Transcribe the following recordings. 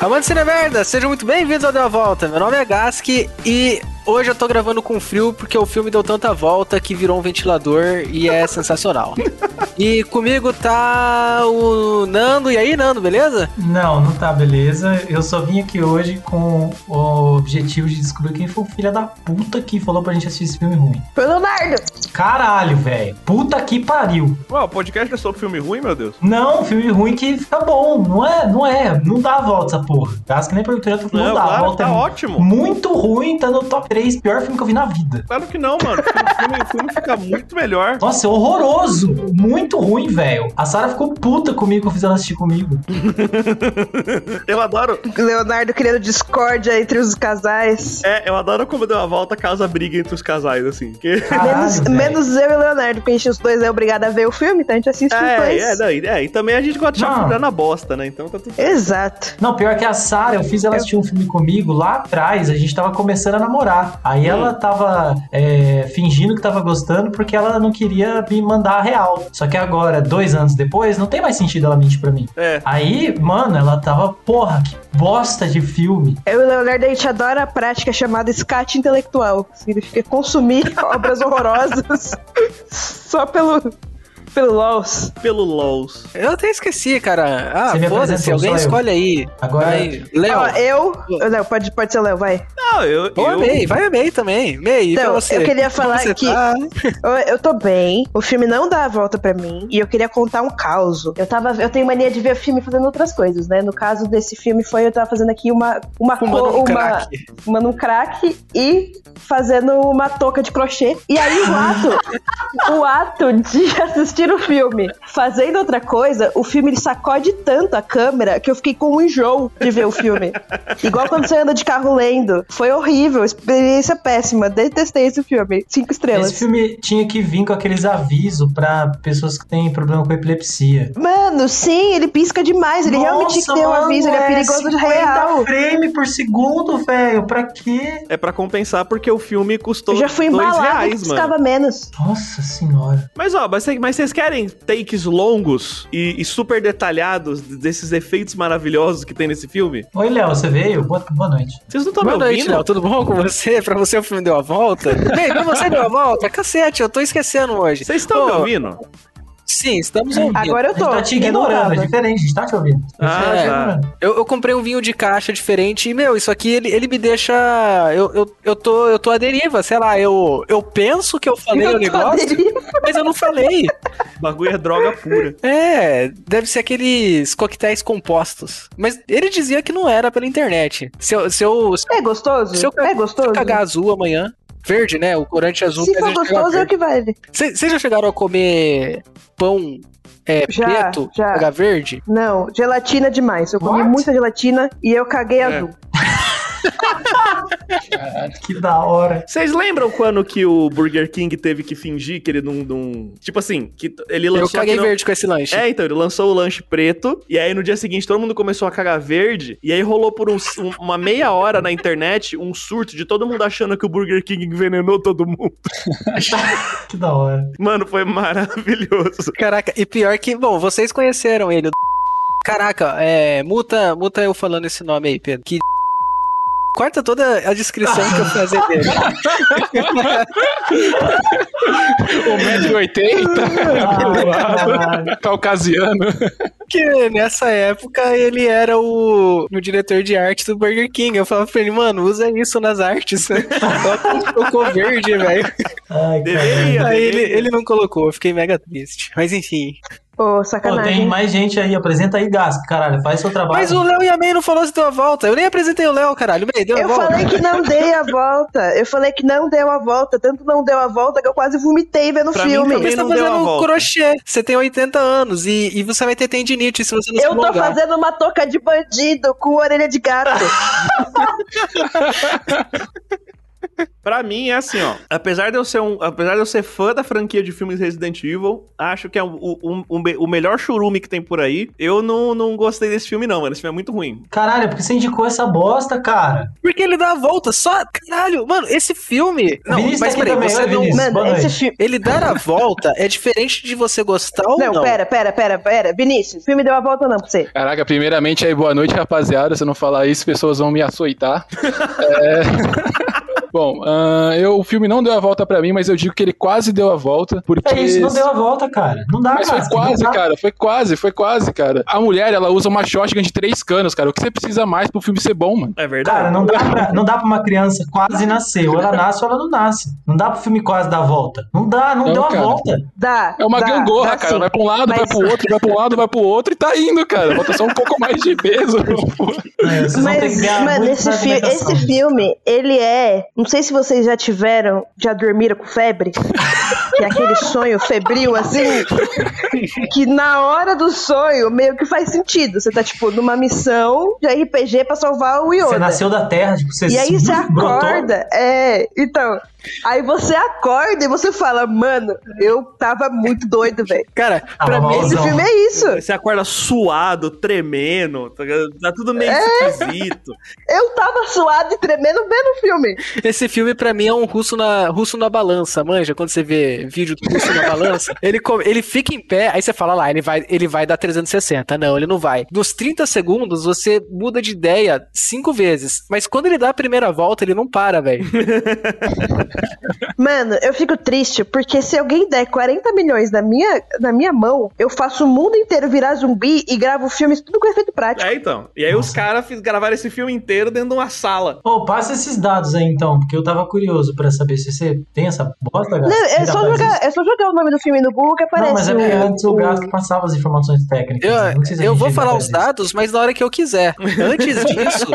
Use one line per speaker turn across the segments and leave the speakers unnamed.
Amantes Cine Merda, sejam muito bem-vindos ao Deu a Volta. Meu nome é Gask e hoje eu tô gravando com frio porque o filme deu tanta volta que virou um ventilador e é sensacional. e comigo tá o Nando. E aí, Nando, beleza?
Não, não tá beleza. Eu só vim aqui hoje com o objetivo de descobrir quem foi o filho da puta que falou pra gente assistir esse filme ruim.
Foi o Leonardo.
Caralho, velho. Puta que pariu.
Ué, o podcast é sobre filme ruim, meu Deus?
Não, filme ruim que fica bom. Não é, não é. Não dá a volta essa porra. Acho que nem falando,
Não,
não dá. a
claro,
volta
tá
é
ótimo.
Muito ruim, tá no top 3. Pior filme que eu vi na vida.
Claro que não, mano. O filme, o filme fica muito melhor.
Nossa, é horroroso. Muito ruim, velho. A Sarah ficou puta comigo que eu fiz ela assistir comigo.
Eu adoro.
Leonardo criando discórdia entre os casais.
É, eu adoro como deu a volta causa briga entre os casais, assim. Que...
Caralho,
menos, menos eu e o Leonardo, porque a gente os dois é obrigado a ver o filme, então a gente assiste os
É,
dois.
é, não, e- é, e também a gente gosta de chafurdar na bosta, né? Então tá tudo
Exato.
Não, pior que a Sarah, eu fiz ela assistir um filme comigo lá atrás, a gente tava começando a namorar. Aí
Hum.
ela tava é, fingindo que tava gostando porque ela não queria me mandar a real. Só que agora, dois anos depois, não tem mais sentido ela mentir pra mim.
É.
Aí, mano, ela tava, porra, que bosta de filme.
Eu e o Leonardo, a gente adora a prática chamada escate intelectual. Significa consumir obras horrorosas só pelo, pelo LOLs.
Pelo LOLs.
Eu até esqueci, cara. Ah, foda-se, alguém
eu.
escolhe aí.
Agora-
Vai, Léo.
Ó, eu... Não, pode, pode ser o Léo, vai.
Não, eu.
Ô,
eu...
May, vai a May também. May,
Então,
você?
eu queria falar
você
que-
tá?
Eu, eu tô bem, o filme não dá a volta pra mim, e eu queria contar um caos. Eu tava, eu tenho mania de ver filme fazendo outras coisas, né? No caso desse filme foi eu tava fazendo aqui uma uma
Fumando
co-
um
uma
crack.
fumando um crack e fazendo uma touca de crochê. E aí o ato, o ato de assistir o filme fazendo outra coisa, o filme ele sacode tanto a câmera que eu fiquei com um enjoo de ver o filme. Igual quando você anda de carro lendo. Foi horrível, experiência péssima. Detestei esse filme. Cinco estrelas.
Esse filme tinha que vir com aqueles avisos pra pessoas que têm problema com epilepsia.
Mano, sim, ele pisca demais. Ele realmente tinha que ter um aviso, ele é perigoso de
50
real.
frame por segundo, velho. Pra quê?
É pra compensar porque o filme custou
Eu já fui embalado
reais,
que
mano.
piscava menos.
Nossa senhora.
Mas ó, mas, cê- mas vocês querem takes longos e, e super detalhados desses efeitos maravilhosos que tem nesse filme?
Oi, Léo, você veio? Boa, boa noite.
Vocês não estão me
Boa noite,
ouvindo?
Léo. Tudo bom com você? Pra você o filme deu a volta? Bem, pra você deu a volta? Cacete, eu tô esquecendo hoje.
Vocês estão me ouvindo?
Sim, estamos ouvindo.
Agora
A
eu tô.
gente tá te ignorando, é diferente, a gente tá te ouvindo.
Ah,
tá.
ignorando.
Eu, eu comprei um vinho de caixa diferente e, meu, isso aqui, ele, ele me deixa... Eu, eu, eu, tô, eu tô à deriva, sei lá, eu, eu penso que eu falei o
Eu tô
negócio, mas eu não falei.
O bagulho é droga pura.
É, deve ser aqueles coquetéis compostos. Mas ele dizia que não era pela internet. Se eu, se eu, se
É gostoso?
Se eu
é gostoso?
eu cagar azul amanhã... Verde, né? O corante azul.
Se for gostoso, é o que vale.
Vocês já chegaram a comer pão é,
Já,
preto,
já.
pegar verde?
Não, gelatina demais. Eu comi
What?
muita gelatina e eu caguei
É.
azul.
Que da hora.
Vocês lembram quando que o Burger King teve que fingir que ele não. não- Tipo assim, que ele lançou.
Eu caguei
no-
verde com esse lanche.
É, então, ele lançou o lanche preto, e aí no dia seguinte todo mundo começou a cagar verde, e aí rolou por uns- um- uma meia hora na internet um surto de todo mundo achando que o Burger King envenenou todo mundo.
Que da hora.
Mano, foi maravilhoso.
Caraca, e pior que, bom, vocês conheceram ele. o Caraca, é, multa, multa eu falando esse nome aí, Pedro. Que Corta toda a descrição que eu fazer dele.
1,80m, caucasiano.
Porque nessa época ele era o, o diretor de arte do Burger King. Eu falava pra ele, mano, usa isso nas artes. Coloca um cocô verde, velho. Aí ele, ele não colocou, eu fiquei mega triste. Mas enfim.
Ô,
Pô,
sacanagem.
tem mais gente aí, apresenta aí, Gasco, caralho, faz seu trabalho.
Mas o Léo e a May não falou se deu a volta. Eu nem apresentei o Léo, caralho. May, deu a
Eu
volta.
falei que não dei a volta. Eu falei que não deu a volta. Tanto não deu a volta que eu quase vomitei vendo o
mim
filme.
também
Você tá fazendo crochê. Você tem 80 anos e, e você vai ter tendinite se você não se
Eu tô
alongar.
fazendo uma touca de bandido com orelha de gato.
Pra mim é assim, ó. Apesar de eu ser um, apesar de eu ser fã da franquia de filmes Resident Evil, acho que é o, o, o, o melhor churume que tem por aí. Eu não, não gostei desse filme não, mano. Esse filme é muito ruim.
Caralho, porque você indicou essa bosta, cara?
Porque ele dá a volta só. Caralho, mano, esse filme. Não,
Vinícius
mas
tá aqui
peraí, você não.
Vinícius.
Mano,
boa
esse filme.
Ele dar a volta é diferente de você gostar ou não.
Não, pera, pera, pera, pera. Vinícius, o filme deu a volta ou não pra você?
Caraca, primeiramente aí, boa noite, rapaziada. Se eu não falar isso, pessoas vão me açoitar. É... Bom, ah, eu, o filme não deu a volta pra mim, mas eu digo que ele quase deu a volta, porque...
É isso, não deu a volta, cara. Não dá,
Mas foi
cara.
quase,
não dá.
cara, foi quase, foi quase, cara. A mulher, ela usa uma shotgun de três canos, cara. O que você precisa mais pro filme ser bom, mano?
É verdade.
Cara, não dá, pra, não dá pra uma criança quase nascer. Ou ela nasce ou ela não nasce. Não dá pro filme quase dar a volta. Não dá, não,
Não,
deu a
cara.
volta.
Dá.
É uma
dá,
gangorra,
dá
cara.
sim.
Vai pra um lado, vai
Mas-
pro outro, vai pra um lado, vai pro outro e tá indo, cara. Falta só um pouco mais de peso.
É,
Mas, mano, esse, fi esse filme, ele é. Não sei se vocês já tiveram, já dormiram com febre. que é aquele sonho febril, assim. que na hora do sonho, meio que faz sentido. Você tá, tipo, numa missão de RPG pra salvar o Yoda.
Você nasceu da terra, tipo, você
E aí você acorda, é, então. Aí você acorda e você fala, mano, eu tava muito doido, velho.
Cara,
Tava
pra mim.
Esse filme é isso.
Você acorda suado, tremendo, tá, tá tudo meio
É.
esquisito.
Eu tava suado e tremendo vendo o filme.
esse filme pra mim é um russo na, russo na balança, manja? Quando você vê vídeo do russo na balança, ele, ele fica em pé, aí você fala lá, ele vai, ele vai dar 360. Não, ele não vai. Nos 30 segundos, você muda de ideia cinco vezes. Mas quando ele dá a primeira volta, ele não para, velho.
Mano, eu fico triste porque se alguém der 40 milhões na minha, na minha mão, eu faço o mundo inteiro virar zumbi e gravo filmes tudo com efeito prático.
É, então. E aí os caras gravaram esse filme inteiro dentro de uma sala.
Ô, passa esses dados aí então, porque eu tava curioso pra saber se você tem essa bosta, Gato.
Não, é só, jogar, é só jogar o nome do filme no Google que aparece.
Não, mas é porque antes o Gato passava as informações técnicas. né? Se
Eu,
a
eu vou falar os
isso.
dados, mas na hora que eu quiser. Antes disso,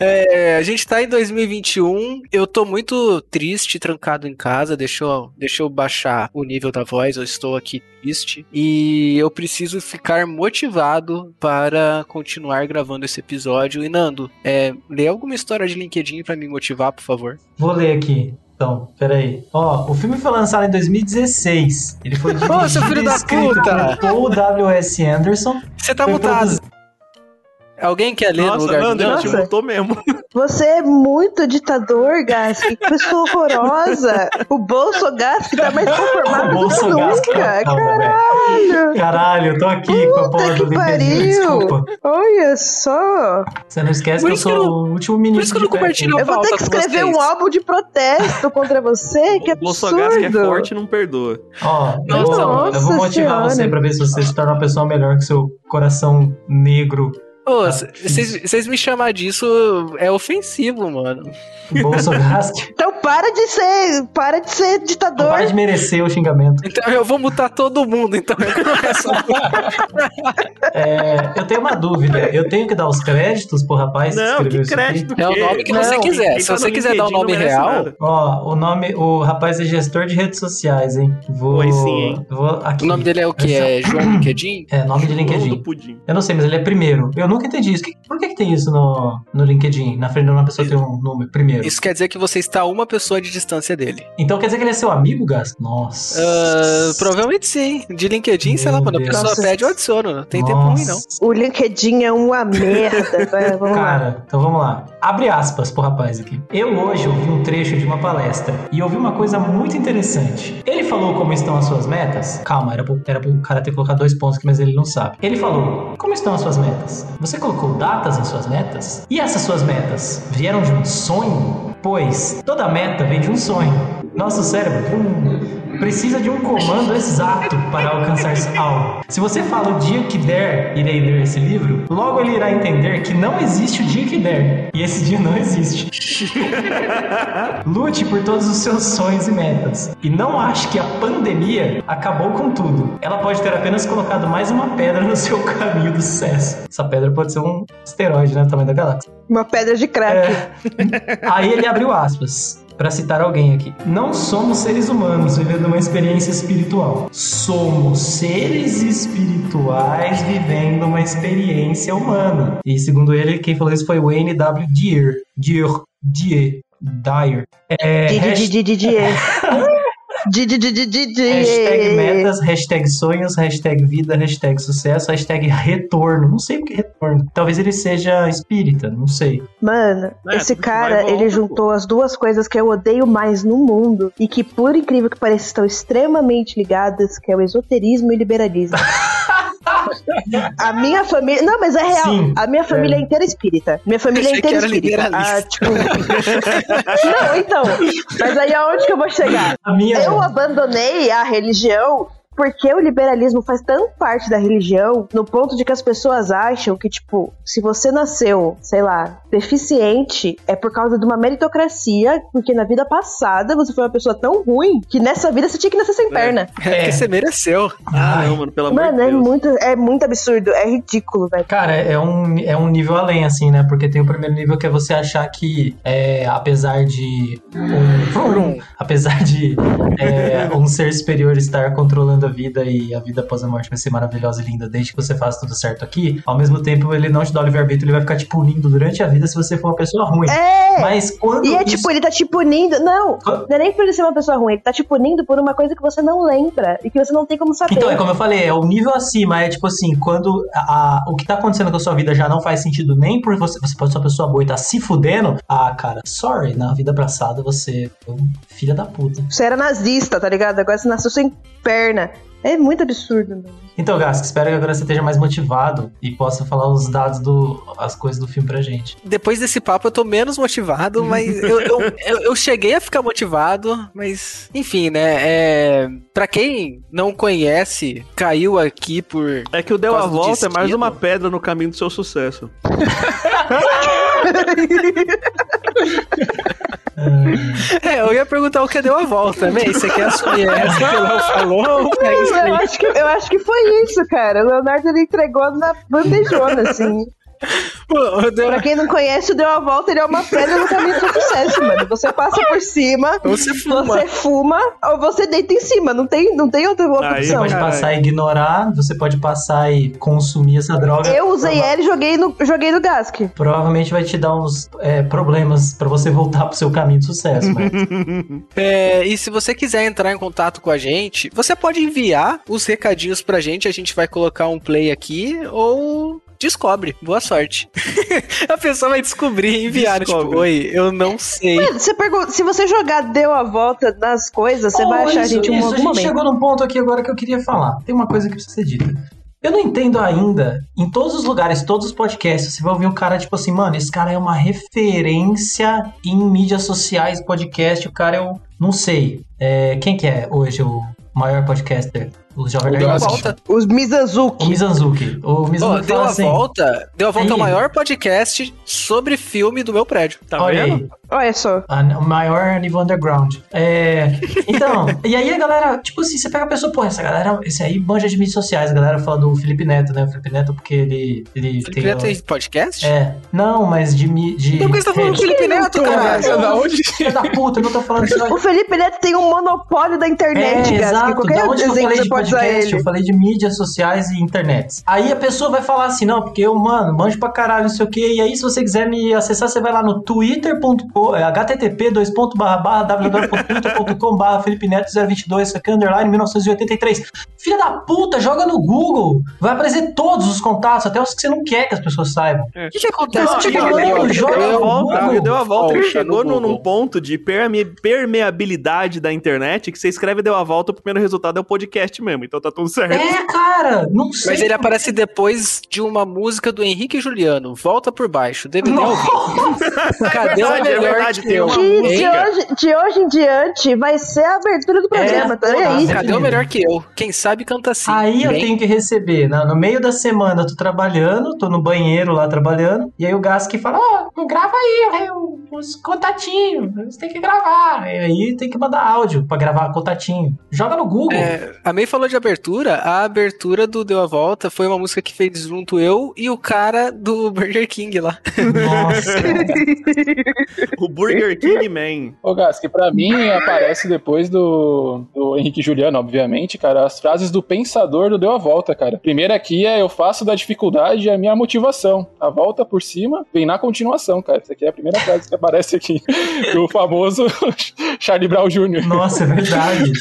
é, é, a gente tá em 2021. Eu tô muito triste, trancado em casa. Deixa eu, deixa eu baixar o nível da voz. Eu estou aqui triste. E eu preciso ficar motivado para continuar gravando esse episódio. E Nando, é, lê alguma história de LinkedIn pra me motivar, por favor.
Vou ler aqui. Então, peraí. Ó, o filme foi lançado em 2016. Ele foi dirigido
Ô, seu filho da puta!
por Paul W.S. Anderson.
Você tá mutado.
produzido-
Alguém quer ler no
Nossa,
lugar
Nando,
do
ele
Nando?
te
Nossa.
mutou mesmo.
Você é muito ditador, Gas. Que pessoa horrorosa. O Bolso Gas que tá mais conformado
O
do que nunca.
cara,
Caralho.
Caralho, eu tô aqui com a porra
que
do LinkedIn,
pariu.
desculpa.
Olha só.
Você não esquece
Por
que eu sou
eu
o último
Por
ministro
isso que eu não compartilho a
Eu vou ter que escrever um álbum de protesto contra você. Que
O é
absurdo.
forte não perdoa.
Ó, eu
Nossa,
vou, eu vou motivar
senhora.
você pra ver se você se torna uma pessoa melhor que seu coração negro,
vocês vocês me chamar disso é ofensivo, mano.
Bolso Gask.
Então para de ser, para de ser ditador.
Para de merecer o xingamento.
Então eu vou mutar todo mundo, então eu começo
É, eu tenho uma dúvida. Eu tenho que dar os créditos pro rapaz que
Não,
escreveu
que
isso aqui?
crédito
É o nome que
Não,
você quiser. Se
tá
você quiser dar o
não
nome real,
nada.
Ó, o nome, o rapaz é gestor de redes sociais, hein? Vou,
Oi, sim, hein?
Vou aqui.
o nome dele é o quê? É João LinkedIn?
É, nome de LinkedIn. Eu não sei, mas ele é primeiro. Eu nunca entendi isso. Que- Por que, que tem isso no, no LinkedIn? Na frente de uma pessoa tem um número primeiro.
Isso quer dizer que você está a uma pessoa de distância dele.
Então quer dizer que ele é seu amigo, Gas? Nossa.
Ah, provavelmente sim. De LinkedIn, sei lá,
Meu
quando a pessoa
Nossa.
pede, eu adiciono. Não tem tempo ruim, não.
Nossa.
O LinkedIn é uma merda. Vai, vamos lá.
Cara, então vamos lá. Abre aspas pro rapaz aqui. Eu hoje ouvi um trecho de uma palestra e ouvi uma coisa muito interessante. Ele falou como estão as suas metas. Calma, era pro, era pro cara ter colocado dois pontos aqui, mas ele não sabe. Ele falou: Como estão as suas metas? Você colocou datas nas suas metas? E essas suas metas vieram de um sonho? Pois toda meta vem de um sonho. Nosso cérebro hum, precisa de um comando exato para alcançar algo. Se você fala o dia que der, irei ler esse livro, logo ele irá entender que não existe o dia que der. E esse dia não existe. Lute por todos os seus sonhos e metas. E não ache que a pandemia acabou com tudo. Ela pode ter apenas colocado mais uma pedra no seu caminho do sucesso. Essa pedra pode ser um asteroide, né? Do tamanho da galáxia.
Uma pedra de crack.
É. Aí ele abriu aspas. Pra citar alguém aqui. Não somos seres humanos vivendo uma experiência espiritual. Somos seres espirituais vivendo uma experiência humana. E segundo ele, quem falou isso foi Wayne W. Dier. Dier. Dier. Dyer. É, hash- hashtag metas, hashtag sonhos, hashtag vida, hashtag sucesso, hashtag retorno. Não sei o que é retorno. Talvez ele seja espírita, não sei.
Mano,
É,
esse cara,
volta,
ele
pô.
juntou as duas coisas que eu odeio mais no mundo e que, por incrível que pareça, estão extremamente ligadas, que é o esoterismo e o liberalismo. A minha família. Não, mas é real.
Sim,
a minha família
é.
é inteira espírita. Minha família é inteira espírita. Ah, tipo... Não, então. Mas aí aonde que eu vou chegar?
A minha.
Eu abandonei a religião porque o liberalismo faz tão parte da religião no ponto de que as pessoas acham que, tipo, se você nasceu, sei lá, deficiente, é por causa de uma meritocracia, porque na vida passada você foi uma pessoa tão ruim que nessa vida você tinha que nascer sem perna.
É que você mereceu.
Ah, não, mano, pelo amor
Mano,
de
é
Deus.
muito, é muito absurdo, é ridículo, velho.
Cara, é um, é um nível além, assim, né? Porque tem o primeiro nível que é você achar que, é, apesar de. Um, apesar de é, um ser superior estar controlando a vida e a vida após a morte vai ser maravilhosa e linda desde que você faça tudo certo aqui, ao mesmo tempo ele não te dá o livre-arbítrio, ele vai ficar te punindo durante a vida se você for uma pessoa ruim.
É!
Mas quando.
E é
isso-
tipo, ele tá te punindo. Não, não é nem por ele ser uma pessoa ruim, ele tá te punindo por uma coisa que você não lembra e que você não tem como saber.
Então, é como eu falei, é o nível acima, é tipo assim, quando a, a- o que tá acontecendo com a sua vida já não faz sentido nem por você, você pode ser uma pessoa boa e tá se fudendo, ah, cara, sorry, na vida passada você é um filho da puta.
Você era nazista, tá ligado? Agora você nasceu sem perna. É muito absurdo, mano.
Então, Gask, espero que agora você esteja mais motivado e possa falar os dados do, as coisas do filme pra gente.
Depois desse papo eu tô menos motivado, mas eu, eu, eu, eu cheguei a ficar motivado, mas enfim, né? É, pra quem não conhece, caiu aqui por.
É que o Deu a Volta é mais uma pedra no caminho do seu sucesso.
É, eu ia perguntar o que deu a volta, né? Você quer assumir essa que falou?
Eu acho, que, eu acho que foi isso, cara. O Leonardo ele entregou na bandejona, assim.
Deu-
Pra quem não conhece, o Deu a Volta, ele é uma pedra no caminho do sucesso, mano. Você passa por cima,
Você fuma.
você fuma, ou você deita em cima. Não tem, não tem outra outra
Aí,
Você
opção.
pode passar a ignorar, você pode passar e consumir essa droga.
Eu usei ela e joguei no, joguei no Gask.
Provavelmente vai te dar uns é, problemas pra você voltar pro seu caminho de sucesso, mas
É, e se você quiser entrar em contato com a gente, você pode enviar os recadinhos pra gente, a gente vai colocar um play aqui, ou descobre. Boa sorte. a pessoa vai descobrir e enviar, tipo,
Descobre.
oi, eu não sei.
Você pergunta, se você jogar Deu a Volta nas coisas, você
Oh,
vai achar a
isso,
gente em
isso,
algum
a gente
momento.
chegou num ponto aqui agora que eu queria falar. Tem uma coisa que precisa ser dita. Eu não entendo ainda, em todos os lugares, todos os podcasts, você vai ouvir um cara tipo assim, mano, esse cara é uma referência em mídias sociais, podcast, o cara é o. Não sei. É, quem que é hoje o maior podcaster? O Jovem
O
Nerd
Deu
volta.
Os
O
Mizanzuki.
Mizanzuki. O Mizanzuki
deu
fala
a
assim.
volta, deu a volta ao maior podcast sobre filme do meu prédio.
Tá
Olha
vendo?
aí.
Olha só.
A- O maior nível underground. É, então, e aí a galera, tipo assim, você pega a pessoa, pô, essa galera, esse aí manja de mídias sociais, a galera fala do Felipe Neto, né? O Felipe Neto, porque ele. ele
Felipe
tem.
Neto tem podcast?
É, não, mas de. de
Então por que você tá falando do. Felipe Neto, caralho?
Não,
Da onde?
Filha da puta, eu não tô falando isso.
O Felipe Neto tem um monopólio da internet,
É,
Gask.
exato.
Qualquer
Da onde eu falei
você
de
pode usar
podcast?
ele.
Eu falei de mídias sociais e internet. Aí a pessoa vai falar assim, não, porque eu, mano, manjo pra caralho, não sei o quê. E aí, se você quiser me acessar, você vai lá no twitter.com, é, http www.twitter.com barra Felipe Neto 022, aqui, underline 1983. Filha da puta, joga no Google. Vai aparecer todos os contatos, até os que você não quer que as pessoas saibam.
O que, que acontece?
Não, ele
joga
deu a
no
volta,
Google.
deu a volta, ele chegou
no
num, ponto de perme- permeabilidade da internet que você escreve deu a volta, o primeiro resultado é o podcast mesmo, então tá tudo certo.
É, cara, não sei.
Mas ele aparece depois de uma música do Henrique e Juliano, Volta por Baixo, DVD ao vivo. Cadê o
verdade, é
que
tem
eu?
uma
Que de
Hein?
hoje, de hoje em diante vai ser a abertura do programa,
É,
tá aí?
Cadê o melhor que eu? Quem sabe canta assim.
Aí eu
Bem,
tenho que receber, na- no meio da semana eu tô trabalhando, tô no banheiro lá trabalhando, e aí o Gask fala, ó, grava aí, aí, os contatinhos, você tem que gravar. E aí tem que mandar áudio pra gravar contatinho. Joga no Google.
É, a May falou de abertura. A abertura do Deu a Volta foi uma música que fez junto eu e o cara do Burger King lá.
Nossa.
O Burger King Man.
Ô, Gas, que pra mim aparece depois do, do Henrique Juliano, obviamente, cara, as frases do pensador do Deu a Volta, cara. Primeiro aqui é eu faço da dificuldade a minha motivação. A volta por cima vem na continuação, cara. Essa aqui é a primeira frase que aparece aqui. Do famoso Charlie Brown Jr.
Nossa, é verdade.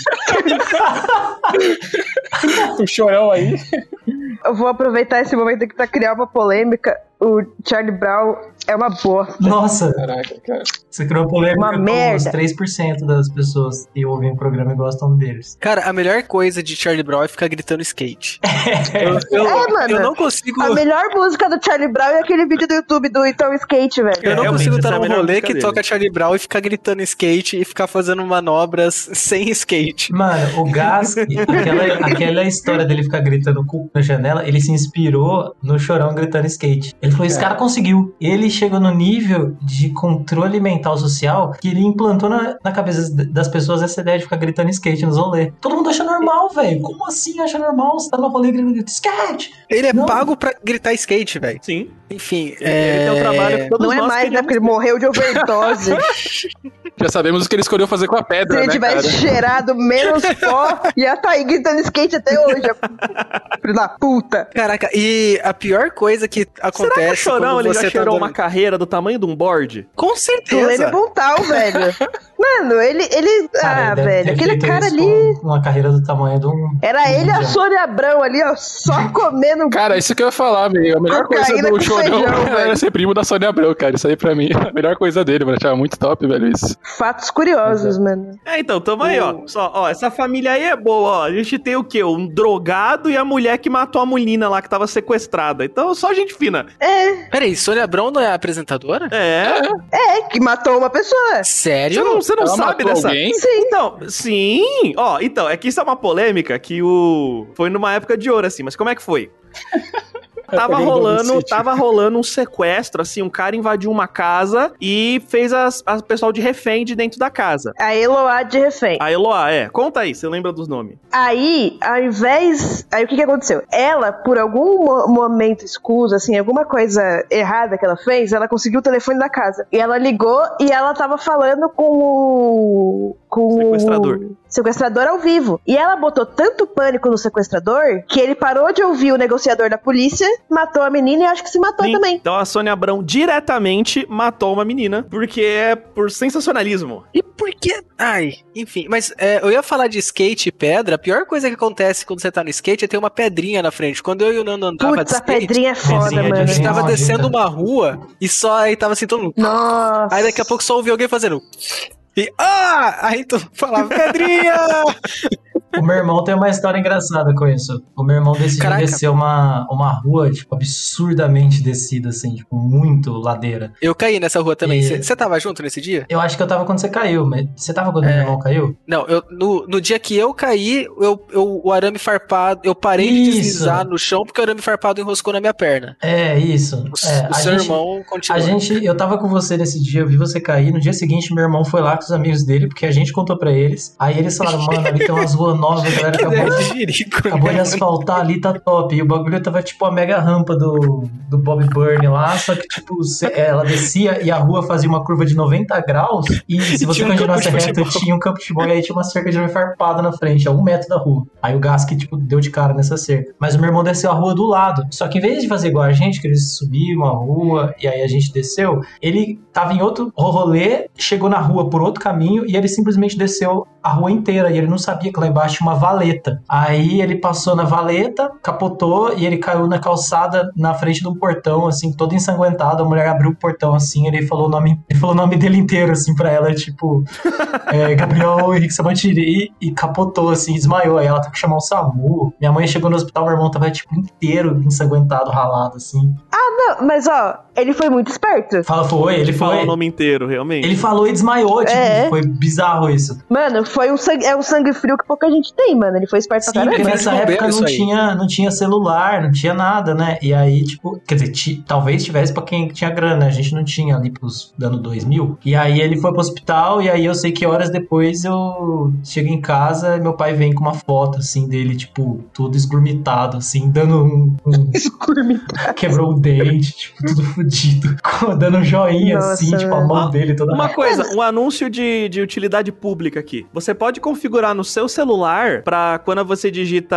o chorão aí.
Eu vou aproveitar esse momento aqui pra criar uma polêmica. O Charlie Brown é uma boa.
Nossa,
Caraca, cara.
você criou polêmica
Uma
com
merda.
os 3% das pessoas que ouvem o programa e gostam deles.
Cara, a melhor coisa de Charlie Brown é ficar gritando skate. Eu, eu-
É, mano.
eu não consigo.
A melhor música do Charlie Brown é aquele vídeo do YouTube do Então Skate, velho.
Eu não
Realmente,
consigo estar
é
num
melhor
rolê que
dele.
toca Charlie Brown e ficar gritando skate e ficar fazendo manobras sem skate.
Mano, o Gas, aquela, aquela história dele ficar gritando cu na janela, ele se inspirou no Chorão gritando skate. Ele falou, esse cara conseguiu. Ele chegou no nível de controle mental social que ele implantou na, na cabeça das pessoas essa ideia de ficar gritando skate nos rolês. Todo mundo acha normal, velho. Como assim acha normal? Você tá no rolê gritando skate?
Ele é
Não.
pago pra gritar skate, velho.
Sim.
Enfim,
Ele, ele tem um trabalho que todos
Não é mais, né? Porque ele morreu de overdose.
Já sabemos o que ele escolheu fazer com a
Se
pedra,
ele
né,
tivesse
cara?
cheirado menos pó, ia tá aí gritando skate até hoje. Filho da puta.
Caraca, e a pior coisa que
Será que o
acontece
Chorão
quando
ele
você
já
tá
cheirou
andando-
uma carreira do tamanho de um board?
Com certeza.
Bontal, velho. Mano, ele. ele
Cara,
ah, velho. Aquele cara ali.
Uma carreira do tamanho de um.
Era ele e a. Sônia Abrão ali, ó, só comendo.
Cara, isso que eu ia falar, meu. A melhor coisa do Chorão
feijão,
era
velho.
ser primo da Sônia Abrão, cara. Isso aí pra mim é a melhor coisa dele, mano. Achava muito top, velho, isso.
Fatos curiosos, mano.
É, então, tamo aí, ó. Só, ó, essa família aí é boa, ó. A gente tem o quê? Um drogado e a mulher que matou a menina lá que tava sequestrada. Então, só gente fina.
É,
Peraí, Sônia Abrão não é apresentadora?
É.
é, que matou uma pessoa.
Você
Sério?
Você não
Ela
sabe dessa.
alguém?
Sim.
Então, sim. Ó, então, é que isso é uma polêmica que o. Foi numa época de ouro, assim, mas como é que foi? Tava rolando, tava rolando um sequestro, assim, um cara invadiu uma casa e fez as, as pessoal de refém de dentro da casa.
A Eloá de refém.
A Eloá, é. Conta aí, você lembra dos nomes?
Aí, ao invés. Aí o que, que aconteceu? Ela, por algum mo- momento escuso, assim, alguma coisa errada que ela fez, ela conseguiu o telefone da casa. E ela ligou e ela tava falando com o. Com
Sequestrador.
o sequestrador ao vivo. E ela botou tanto pânico no sequestrador que ele parou de ouvir o negociador da polícia, matou a menina e acho que se matou
Sim.
também.
Então a Sônia Abrão diretamente matou uma menina, porque é por sensacionalismo.
E por que. Ai, enfim. Mas é, eu ia falar de skate e pedra. A pior coisa que acontece quando você tá no skate é ter uma pedrinha na frente. Quando eu e o Nando andava de
Putz, a
skate,
pedrinha é foda,
Pedrinha
mano.
a gente tava descendo uma rua e só aí tava assim todo mundo.
Nossa.
Aí daqui a pouco só ouvi alguém fazendo. E. Ah! Aí tu falava, pedrinha!
O meu irmão tem uma história engraçada com isso. O meu irmão decidiu
Caraca.
descer uma, uma rua, tipo, absurdamente descida, assim, tipo, muito ladeira.
Eu caí nessa rua também.
E-
Você tava junto nesse dia?
Eu acho que eu tava quando você caiu, mas você tava quando
É.
meu irmão caiu?
Não, eu, no, no dia que eu caí, eu, eu, o arame farpado, eu parei de
Isso.
deslizar no chão porque o arame farpado enroscou na minha perna.
É, isso.
O,
É,
o
a
seu
gente-
irmão
A
continua.
gente, eu tava com você nesse dia, eu vi você cair. No dia seguinte, meu irmão foi lá com os amigos dele, porque a gente contou pra eles. Aí eles falaram, mano, ali tem umas ruas novas, a galera acabou de,
Jerico,
acabou de
né?
asfaltar ali, tá top. E o bagulho tava tipo a mega rampa do, do Bob Burn lá, só que tipo, cê- ela descia e a rua fazia uma curva de 90 graus. E se você
um
continuasse reto, tinha um campo de futebol e aí tinha uma cerca de farpada na frente, a um metro da rua. Aí o Gas que, tipo, deu de cara nessa cerca. Mas o meu irmão desceu a rua do lado. Só que em vez de fazer igual a gente, que eles subiram a rua e aí a gente desceu, ele tava em outro rolê, chegou na rua por outro caminho e ele simplesmente desceu a rua inteira. E ele não sabia que lá embaixo tinha uma valeta. Aí ele passou na valeta, capotou e ele caiu na calçada na frente de um portão, assim, todo ensanguentado. A mulher abriu o portão assim, ele falou o nome, ele falou o nome dele inteiro, assim, pra ela, tipo, é, Gabriel Henrique Samantiri e, e capotou, assim, desmaiou. Aí ela teve que chamar o SAMU. Minha mãe chegou no hospital, meu irmão tava, tipo, inteiro ensanguentado, ralado, assim.
Não, mas ó, ele foi muito esperto.
Fala, foi, ele foi.
o nome inteiro, realmente.
Ele falou e desmaiou, tipo,
É.
foi bizarro isso.
Mano, foi um sangue, é um sangue frio que pouca gente tem, mano. Ele foi esperto
Sim,
pra
porque
caramba.
eles
nessa época não tinha, não tinha celular, não tinha nada, né? E aí, tipo, quer dizer, talvez tivesse pra quem tinha grana, a gente não tinha ali pros dando 2000. E aí ele foi pro hospital, e aí eu sei que horas depois eu chego em casa e meu pai vem com uma foto, assim, dele, tipo, todo esgurmitado, assim, dando um. um- quebrou o dente, tipo, tudo fudido, dando um joinha, assim,
Nossa,
tipo, a mão dele toda
Uma coisa, um anúncio de, de utilidade pública aqui. Você pode configurar no seu celular pra quando você digita.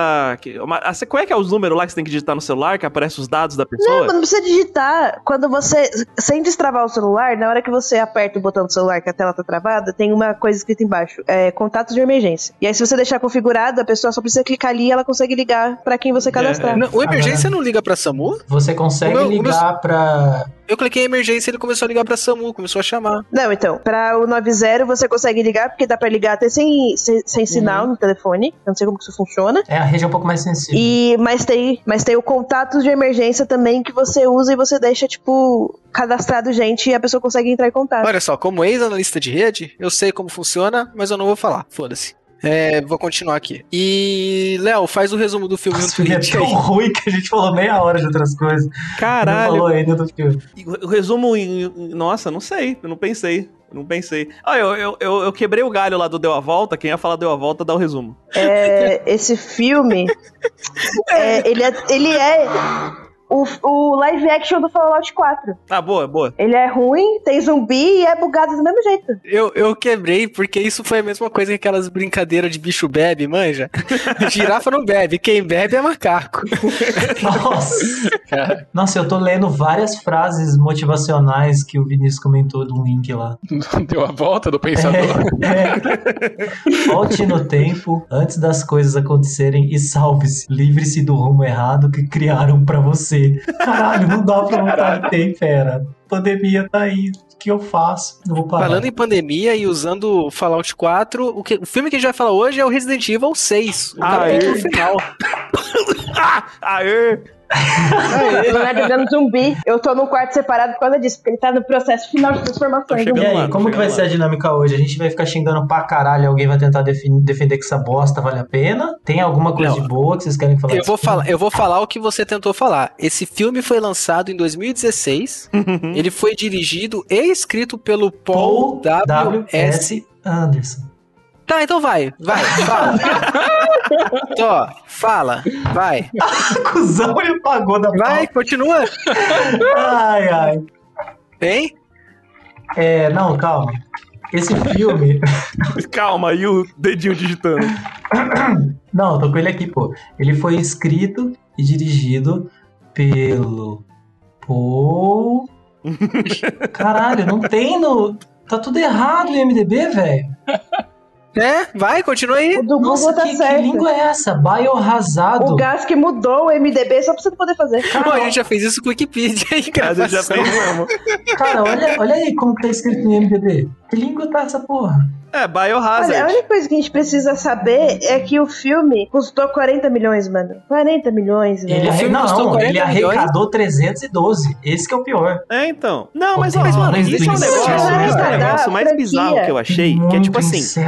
Uma, a- qual é que é os números lá que você tem que digitar no celular, que aparece os dados da
Não,
pessoa?
mas não precisa digitar. Quando você, sem destravar o celular, na hora que você aperta o botão do celular que a tela tá travada, tem uma coisa escrita embaixo: é, contatos de emergência. E aí, se você deixar configurado, a pessoa só precisa clicar ali e ela consegue ligar pra quem você cadastrar.
Não, o emergência não liga pra SAMU?
Você consegue
O meu- o meu-
ligar pra.
Eu cliquei em emergência e ele começou a ligar pra SAMU, começou a chamar.
Não, então, pra o 90 você consegue ligar, porque dá pra ligar até sem, sem, sem sinal no telefone. Eu não sei como que isso funciona.
É a rede é um pouco mais sensível.
E, mas, tem, mas tem o contatos de emergência também que você usa e você deixa, tipo, cadastrado gente e a pessoa consegue entrar em contato.
Olha só, como ex-analista de rede, eu sei como funciona, mas eu não vou falar. Foda-se. É, vou continuar aqui. E, Léo, faz o resumo do filme no
Esse filme é tão
aí.
ruim que a gente falou meia hora de outras coisas. Não
Caralho.
falou ainda do filme.
O resumo em. em- Nossa, não sei. Eu não pensei. Eu não pensei. Ah, eu, eu, eu, eu quebrei o galho lá do Deu a Volta. Quem ia falar Deu a Volta, dá o resumo.
É, esse filme, é, ele é, ele é o, o live action do Fallout 4.
Ah, boa, boa.
Ele é ruim, tem zumbi e é bugado do mesmo jeito.
Eu, eu quebrei porque isso foi a mesma coisa que aquelas brincadeiras de bicho bebe, manja? Girafa não bebe, quem bebe é macaco.
Nossa. Nossa, eu tô lendo várias frases motivacionais que o Vinícius comentou do link lá.
Deu a volta do pensador.
É. Volte no tempo antes das coisas acontecerem e salve-se. Livre-se do rumo errado que criaram pra você. Caralho, não dá pra voltar no tempo, fera. Pandemia tá aí. O que eu faço? Eu vou parar.
Falando em pandemia e usando Fallout 4, o, que, o filme que a gente vai falar hoje é o Resident Evil 6. O
Ah,
capítulo
é?
final.
Ah, aê!
O Leonardo virando zumbi. Eu tô num quarto separado por causa disso, porque ele tá no processo final de transformação.
Tô
E
chegando
aí,
lá, tô
como que vai
lá.
ser a dinâmica hoje? A gente vai ficar xingando pra caralho, alguém vai tentar defender que essa bosta vale a pena? Tem alguma coisa
Não.
de boa que vocês querem falar?
Eu vou,
filme?
falar, eu vou falar o que você tentou falar. Esse filme foi lançado em 2016. Ele foi dirigido e escrito pelo Paul,
Paul
W. S.
W.S. Anderson.
Tá, então vai, vai, fala. Tó, fala, vai.
Cusão ele pagou da
Vai, continua.
Ai, ai.
Hein?
É, não, calma. Esse filme.
Calma, aí o dedinho digitando.
Não, tô com ele aqui, pô. Ele foi escrito e dirigido pelo. Paul. Caralho, não tem no. Tá tudo errado no MDB, velho.
É, vai, continua aí.
O do
Nossa,
Google tá
que, que
certo.
língua é essa? Biohazard.
O Gas que mudou o MDB só pra você poder fazer.
Pô, a gente já fez isso com o Wikipedia aí,
A gente já fez mesmo.
Cara, olha, olha aí como tá escrito no MDB. Que língua tá essa porra?
É,
Olha, a
Biohazard.
única coisa que a gente precisa saber é que o filme custou 40 milhões, mano. 40 milhões,
Ele,
velho.
O
arre...
filme
não,
custou 40
ele
milhões?
arrecadou 312. Esse que é o pior.
É, então. Não, mas, ó,
tem
mano,
mais
isso é um negócio, isso é um negócio mais
Franquia.
bizarro que eu achei, que é tipo assim,